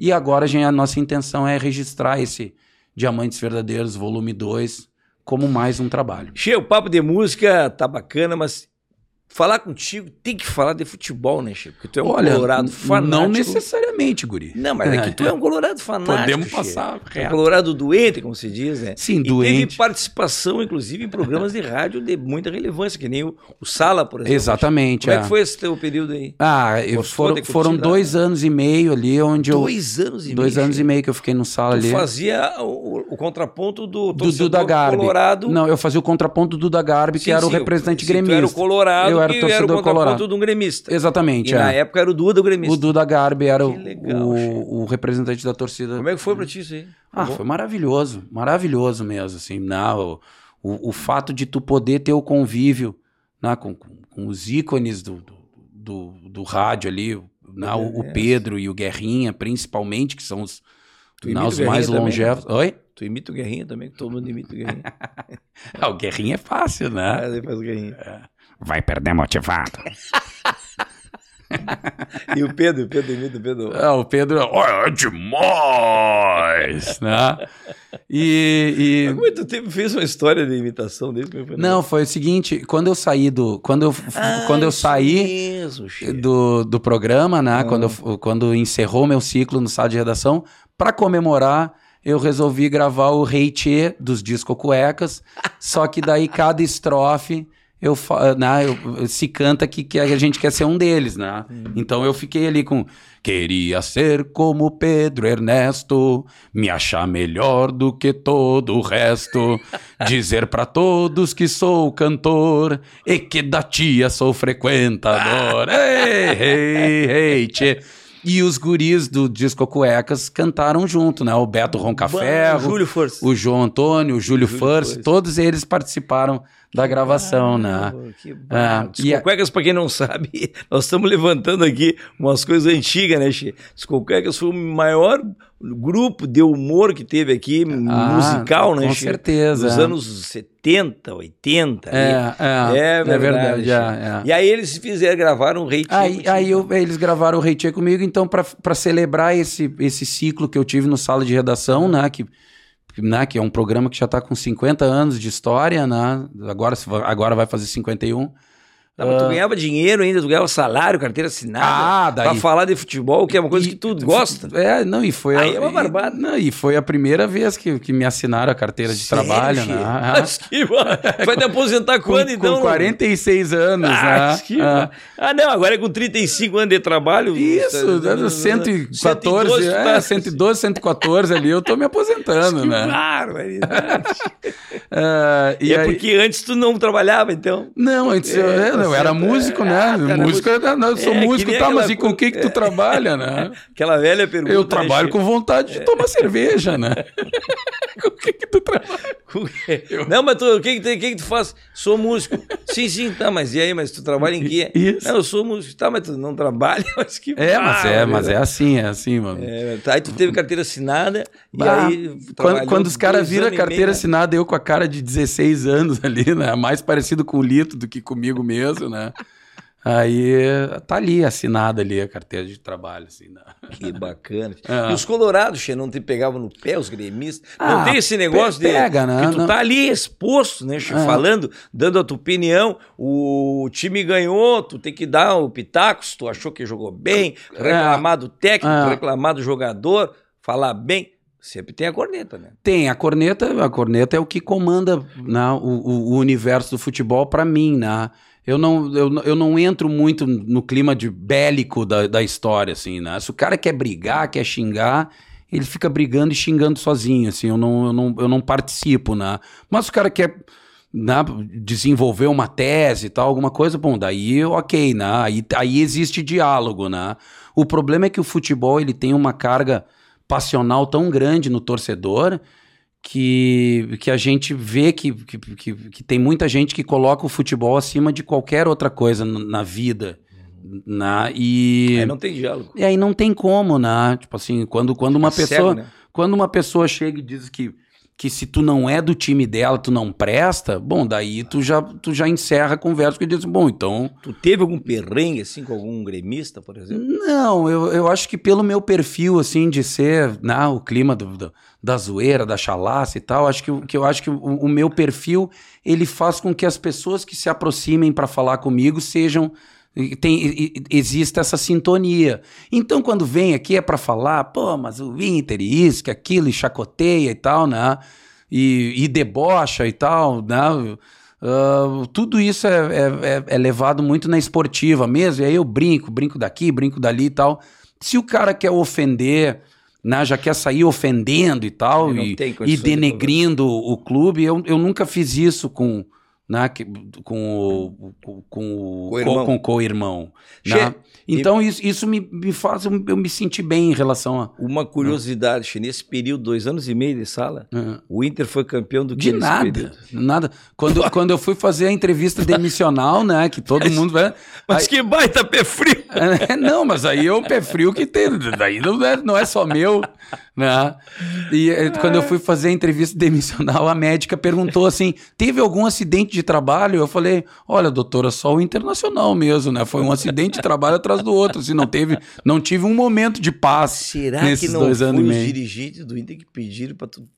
E agora a, gente- a nossa intenção é registrar esse Diamantes Verdadeiros, volume 2, como mais um trabalho. Che, o papo de música tá bacana, mas falar contigo tem que falar de futebol, né, Chico? Porque tu é um Olha, colorado fanático. Não necessariamente, guri. Não, mas é que tu é um colorado fanático. Podemos Chico. passar é um colorado doente, como se diz, né? Sim, e doente. teve participação, inclusive, em programas de rádio de muita relevância, que nem o, o Sala, por exemplo. Exatamente. Como é é. que foi esse teu período aí? Ah, eu, foram, foram dois anos e meio ali onde eu. Dois anos e dois meio. anos e Chico. meio que eu fiquei no sala Tu ali. fazia o, o contraponto do do Duda Garbi. colorado. Não, eu fazia o contraponto do Duda Garbi, que Sim, era o sim, representante sim, gremista. Tu era o colorado, Eu era que o torcedor era o colorado. de um gremista. Exatamente. E na é. época era o Duda o gremista. O Duda Garbi era o, legal, o, o representante da torcida. Como é que foi pra ti isso aí? Ah, Bom? foi maravilhoso, maravilhoso mesmo, assim, não, o, o, o fato de tu poder ter o convívio né, com, com, com os ícones do, do, do, do rádio ali, né, o, o É. Pedro e o Guerrinha, principalmente, que são os, Tu né, os o mais também? longevos. Oi? Tu imita o Guerrinha também, que todo mundo imita o Guerrinha. <laughs> Ah, o Guerrinha é fácil, né? Ah, ele faz o Guerrinha. Vai perder motivado. <laughs> E o Pedro, o Pedro imita o Pedro. Ah, o Pedro, olha, é demais, <laughs> né? E, e- é que tu teve, fez uma história de imitação dele? Como é? Não, foi o seguinte, quando eu saí do... Quando eu, Ah, quando eu saí... mesmo, do, do programa, né? Ah. Quando, eu- quando encerrou meu ciclo no sala de redação, para comemorar, eu resolvi gravar o Rei Tchê dos Disco Cuecas. só que daí cada estrofe eu, fa- né, eu- se canta que, que a gente quer ser um deles, né? Então eu fiquei ali com Queria ser como Pedro Ernesto, me achar melhor do que todo o resto, <laughs> dizer pra todos que sou cantor e que da tia sou frequentador. ei, ei, ei, tchê. E os guris do Disco Cuecas cantaram junto, né? O Beto Roncaferro, Bah, Júlio Força. o João Antônio, o Júlio, Júlio Furse. todos eles participaram da gravação, né? Ah, que Ah, e a- Discocuecas, pra quem não sabe, <laughs> nós estamos levantando aqui umas coisas antigas, né, Che? Discocuecas foi o maior grupo de humor que teve aqui, Ah, musical, né, com Che? certeza. Nos anos 70, 80. ali. É, é, É verdade. verdade. é, é. E aí eles fizeram, gravaram um rei Tchê Aí, aí eu- eles gravaram o Rei Tchê comigo, então, para celebrar esse, esse ciclo que eu tive no sala de redação, né? Que, né, que é um programa que já está com 50 anos de história, né? Agora, agora vai fazer 51. Não, tu ganhava dinheiro ainda, tu ganhava salário, carteira assinada. Ah, daí- Pra falar de futebol, que é uma coisa E- que tu gosta. É, não, e foi. Aí a, é uma e- barbada. não, e foi a primeira vez que, que me assinaram a carteira de Sério, trabalho, né? <laughs> Mas que mano. <laughs> Vai te aposentar Com, quando, então? com 46 anos, Ah, né? que Ah. ah, não, agora é com 35 anos de trabalho. Isso, tá- dando 114, 112, é, tá- 112, 114 ali, eu tô me aposentando, Que né? barbaridade. <laughs> Ah, E e é aí, porque antes tu não trabalhava, então. Não, antes É, eu tá era músico, É, né? ah, cara, músico, eu, não, eu sou É, músico, tá, mas e com o que que tu trabalha, né? <laughs> Aquela velha pergunta. Eu né, trabalho Chico? com vontade de tomar cerveja, né? <laughs> com <laughs> o que que tu trabalha? <laughs> Com- Não, mas tu, o que, que, tu- que que tu faz? Sou músico. Sim, sim, tá, mas e aí? Mas tu trabalha em quê? Isso. Não, eu sou músico. Tá, mas tu não trabalha? <laughs> Mas que É, mas é, mas é barbaridade. assim, é assim, mano. É, tá, aí tu teve carteira assinada e Bah, aí quando, quando os caras viram a e meio, carteira né? assinada, eu com a cara de 16 anos ali, né? Mais parecido com o Lito do que comigo mesmo, né? Aí tá ali, assinada ali a carteira de trabalho, assim, né? Que bacana. <laughs> É. E os colorados, Che, não te pegavam no pé, os gremistas? Ah, não tem esse negócio pe- de pega, né? que tu Não- tá ali exposto, né, Che, É. falando, dando a tua opinião, o time ganhou, tu tem que dar o pitaco, se tu achou que jogou bem, reclamar do técnico, É. reclamar do jogador, falar bem. Sempre tem a corneta, né? Tem, a corneta, a corneta é o que comanda né, o, o- o universo do futebol pra mim, né? Eu não, eu, eu não entro muito no clima de bélico da, da história, assim, né? Se o cara quer brigar, quer xingar, ele fica brigando e xingando sozinho, assim, eu não, eu não, eu não participo, né? Mas se o cara quer né, desenvolver uma tese e tal, alguma coisa, bom, daí ok, né? Aí, aí existe diálogo, né? O problema é que o futebol, ele tem uma carga passional tão grande no torcedor que, que a gente vê que, que, que, que tem muita gente que coloca o futebol acima de qualquer outra coisa na vida. Na, e, Aí não tem diálogo. e aí não tem como, né? Tipo assim, quando, quando uma É pessoa. cego, né? Quando uma pessoa chega e diz que que se tu não é do time dela, tu não presta, bom, daí tu já, tu já encerra a conversa e diz, bom, então... Tu teve algum perrengue, assim, com algum gremista, por exemplo? Não, eu, eu acho que pelo meu perfil, assim, de ser, né, o clima do, do, da zoeira, da chalaça e tal, acho que, que eu acho que o, o meu perfil, ele faz com que as pessoas que se aproximem para falar comigo sejam tem, existe essa sintonia. Então, quando vem aqui é para falar, pô, mas o Inter e isso, que aquilo, e chacoteia e tal, né? E, e debocha e tal, né? Uh, tudo isso é, é, é, é, levado muito na esportiva mesmo. E aí eu brinco, brinco daqui, brinco dali e tal. Se o cara quer ofender, né, já quer sair ofendendo e tal, e, e denegrindo de o clube, eu, eu nunca fiz isso com né, com o, com, com, com, com, com o irmão. Né? Então isso, isso me, me faz eu, eu, me sentir bem em relação a. Uma curiosidade, né? nesse período, dois anos e meio de sala, uhum. o Inter foi campeão do que? De nada. Período? Nada. Quando, <laughs> quando eu fui fazer a entrevista demissional, né? Que todo mas, mundo. Né, mas aí, que baita pé frio! <laughs> É, não, mas aí é o pé frio que tem. Daí não é, não é só meu. Né? E é. quando eu fui fazer a entrevista demissional, a médica perguntou assim: teve algum acidente de trabalho? Eu falei: olha, doutora, só o internacional mesmo, né? Foi um acidente de trabalho atrás do outro. Assim, não teve, não tive um momento de paz. Será nesses que não dois anos os dirigentes do Inter que pediram para tu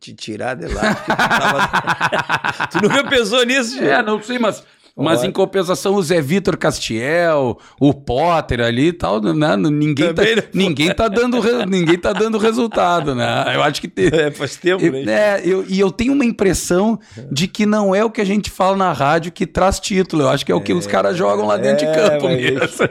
te tirar de lá? Tu, tava... <laughs> tu, nunca pensou nisso? É, não sei, mas mas em compensação, o Zé Vitor Castiel, o Potter ali e tal, né? Ninguém tá, ninguém tá dando ninguém tá dando resultado, né? Eu acho que tem. <laughs> É, faz tempo, né? É, eu, e eu tenho uma impressão de que não é o que a gente fala na rádio que traz título. Eu acho que é o que é, os caras jogam lá dentro é, de campo mas... mesmo.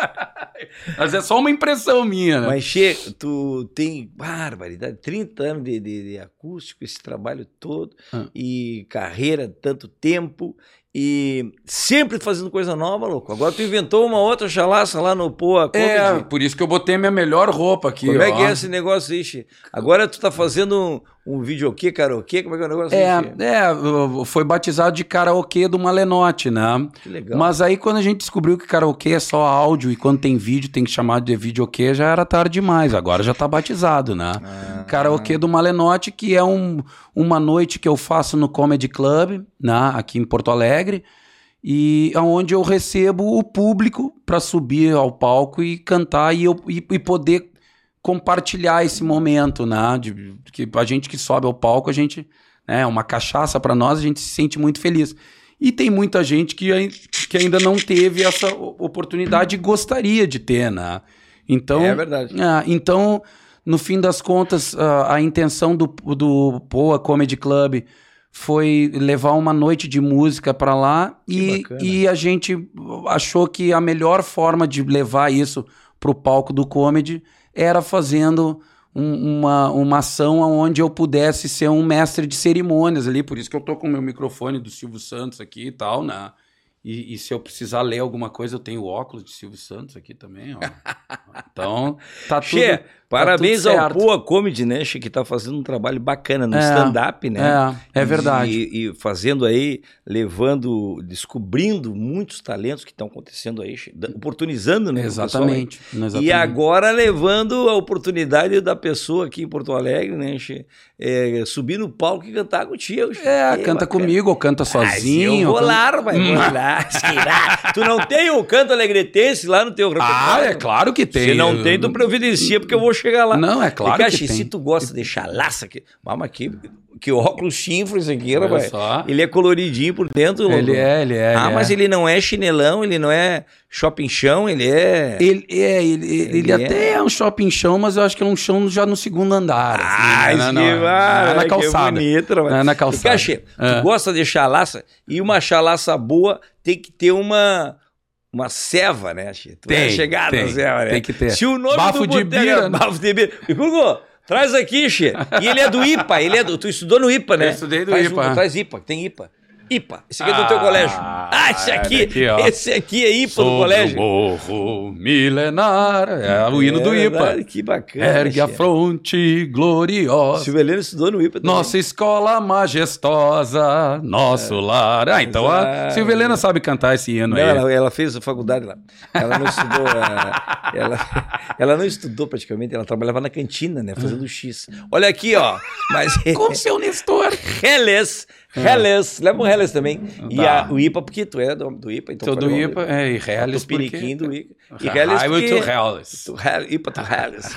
<laughs> mas é só uma impressão minha, né? Mas, Che, tu tem barbaridade, 30 anos de, de, de acústico, esse trabalho todo, ah. e carreira, tanto tempo, e sempre fazendo coisa nova, louco. Agora tu inventou uma outra chalaça lá no Poa É, por isso que eu botei minha melhor roupa aqui. Como ó. é que é esse negócio aí, Agora tu tá fazendo um, videokê, karaokê? Como é que é o negócio é, É, foi batizado de karaokê do Malenote, né? Que legal. Mas aí quando a gente descobriu que karaokê é só áudio e quando tem vídeo tem que chamar de videokê, já era tarde demais. Agora já tá batizado, né? Ah. Karaokê do Malenote, que é um, uma noite que eu faço no Comedy Club, né? Aqui em Porto Alegre e aonde eu recebo o público para subir ao palco e cantar e, eu, e, e, poder compartilhar esse momento, né? De, que a gente que sobe ao palco, a gente é né, uma cachaça para nós, a gente se sente muito feliz. E tem muita gente que, que ainda não teve essa oportunidade e gostaria de ter, né? Então, é verdade. É, então, no fim das contas, a, a intenção do, do Poa Comedy Club foi levar uma noite de música para lá e, e a gente achou que a melhor forma de levar isso pro palco do comedy era fazendo um, uma, uma ação onde eu pudesse ser um mestre de cerimônias ali, por isso que eu tô com o meu microfone do Silvio Santos aqui e tal, né? E, e, se eu precisar ler alguma coisa, eu tenho o óculos de Silvio Santos aqui também, ó. <laughs> Então, tá tudo. Che, parabéns tá ao Poa Comedy, né, que tá fazendo um trabalho bacana no é, stand-up, né? É, é verdade. E, e, fazendo aí, levando, descobrindo muitos talentos que estão acontecendo aí, oportunizando, né? Exatamente, exatamente, E agora levando a oportunidade da pessoa aqui em Porto Alegre, né, é, subir no palco e cantar contigo. É, canta bacana. comigo ou canta sozinho. Ah, eu vou lá, vai, vou <laughs> lá. tu não tem o canto alegretense lá no teu repertório? Ah, é claro que tem. Se não tem, tu providencia, porque eu vou chegar lá. Não, é claro que, que tem. Se tu gosta de chalaça, que... vamos aqui, que óculos chifres aqui, rapaz. Ele é coloridinho por dentro. Louco. Ele é, ele é. Ah, ele mas é. ele não é chinelão, ele não é shopping chão, ele é... Ele, é, ele, ele, ele até é. é. um shopping chão, mas eu acho que é um chão já no segundo andar. Ah, assim, né? que, na, na calçada. Que bonito, rapaz. É na calçada. Cachê, é. tu gosta de chalaça, e uma chalaça boa tem que ter uma uma ceva, né? Tu tem, chegar tem, na ceva, né? Tem que ter. Se o nome bafo do de bira, é bafo de bira. E Google, traz aqui, Xê. E ele é do IPA, ele é do, tu estudou no IPA, né? Eu estudei do IPA. traz IPA, tem IPA. IPA. Esse aqui é do teu colégio. Ah, esse aqui, aqui, ó. esse aqui é IPA do Sobre colégio. o morro milenar. É o hino do É IPA. verdade, Que bacana. Ergue a fronte gloriosa. Silvia Helena estudou no IPA também. Nossa escola majestosa, nosso lar. Ah, então a Exato. Silvia Helena sabe cantar esse hino Não, aí. ela, ela fez a faculdade lá. Ela não estudou. eh, <laughs> ela, ela não estudou praticamente, ela trabalhava na cantina, né? Fazendo X. Olha aqui, ó. Mas. Com seu Nestor. Helles. Helles. Leva um Helles também. E Tá. a- o IPA, porque tu é do, do IPA, então. Todo falei, IPA, é, e Helles Tupiniquim do IPA. E porque... Helles Highway porque... to Helles. To Hell- IPA to Helles.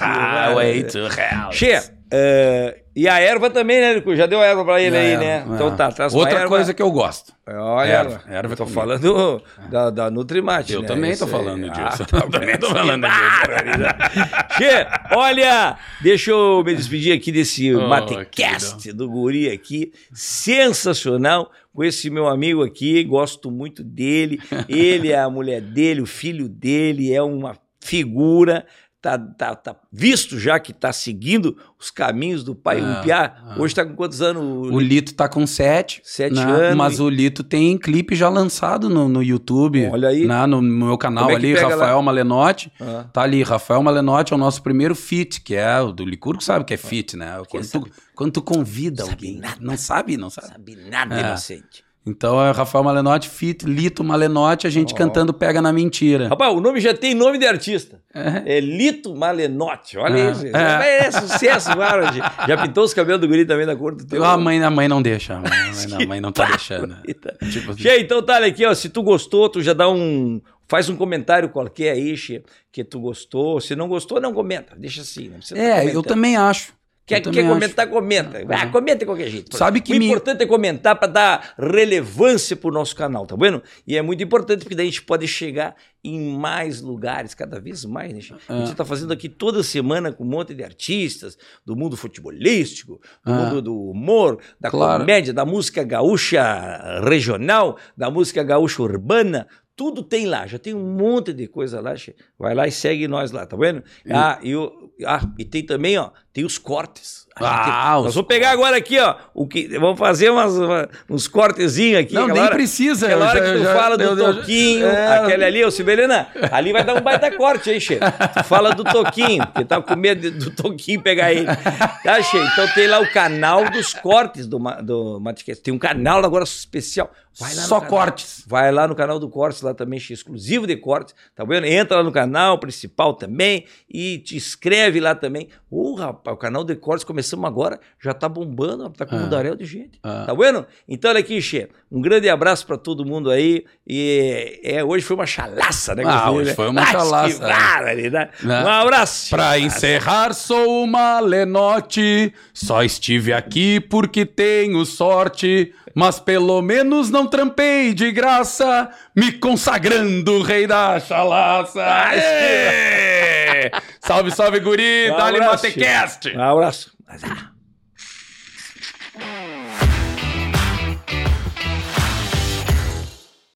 Highway to Helles. Che, eh, e a erva também, né, Nico? Já deu erva pra ele aí, né? É, Então é. tá, traz Outra erva. coisa que eu gosto. Olha, Erva, erva. Eu tô falando da, da Nutrimate, Eu né? também tô falando Ah, <laughs> disso. tá Eu também tô falando <laughs> disso. Che, olha, deixa eu me despedir aqui desse Oh, Matecast do Guri aqui, sensacional, com esse meu amigo aqui, gosto muito dele, ele é a mulher dele, o filho dele, é uma figura, tá, tá, tá visto já que tá seguindo os caminhos do pai, Ah, o Piá, ah. hoje tá com quantos anos? O Lito tá com sete. Sete né? anos Mas e- o Lito tem clipe já lançado no, no YouTube. Olha aí. né? No meu canal é ali, Rafael lá? Malenotti. Ah. Tá ali, Rafael Malenotti é o nosso primeiro feat, que é o do Licurgo, sabe que é feat, né? Quando tu, quando tu convida alguém. Não sabe, não sabe. Sabe nada, É. inocente. Então é Rafael Malenotti, feat, Lito Malenotti, a gente cantando Pega na Mentira. Rapaz, o nome já tem nome de artista. É, Lito Malenotti. Olha É. isso. É. É, sucesso, claro. Já pintou os cabelos do guri também da cor do teu. A mãe, a mãe não deixa, a mãe, a mãe não, a <laughs> mãe não tá deixando. Tipo assim. Che, então tá, aqui, ó. Se tu gostou, tu já dá um. Faz um comentário qualquer aí, Che, que tu gostou. Se não gostou, não comenta. Deixa assim. Precisa tá É, eu também acho. Quer, quer acho. comentar, comenta. Ah, comenta de qualquer jeito. Sabe que o me- importante é comentar para dar relevância pro nosso canal, tá vendo? E é muito importante porque daí a gente pode chegar em mais lugares, cada vez mais, né? A gente tá fazendo aqui toda semana com um monte de artistas do mundo futebolístico, do Ah. mundo do humor, da Claro. comédia, da música gaúcha regional, da música gaúcha urbana. Tudo tem lá, já tem um monte de coisa lá. Vai lá e segue nós lá, tá vendo? Ah, e, o, ah, e tem também, ó, tem os cortes. Ah, nós os vamos pegar agora aqui, ó, o que, vamos fazer umas, uma- uns cortezinhos aqui. Não, nem hora- precisa, Aquela hora já- que tu já- fala do eu- Toquinho, é. aquele ali, ô Sibelina, ali vai dar um baita corte aí, Che. Tu fala do Toquinho, porque tá com medo do Toquinho pegar ele. Tá, Che? Então tem lá o canal dos cortes do, do Matcast. Tem um canal agora especial. Vai lá Só canal. cortes. Vai lá no canal do Cortes, lá também, exclusivo de cortes, tá vendo? Entra lá no canal principal também e te inscreve lá também. Ô, rapaz, o canal de cortes começamos agora, já tá bombando, tá com um Ah. mundaréu de gente. Ah. Tá vendo? Então, olha aqui, Che, um grande abraço pra todo mundo aí. E é, hoje foi uma chalaça, né? Ah, hoje né? foi uma Ah, chalaça, né? Né? Um abraço. Pra encerrar, sou uma Lenote. Só estive aqui porque tenho sorte. Mas pelo menos não trampei de graça, me consagrando rei da chalaça. Aê! Salve, salve, guri! Um abraço, Matecast! Um abraço.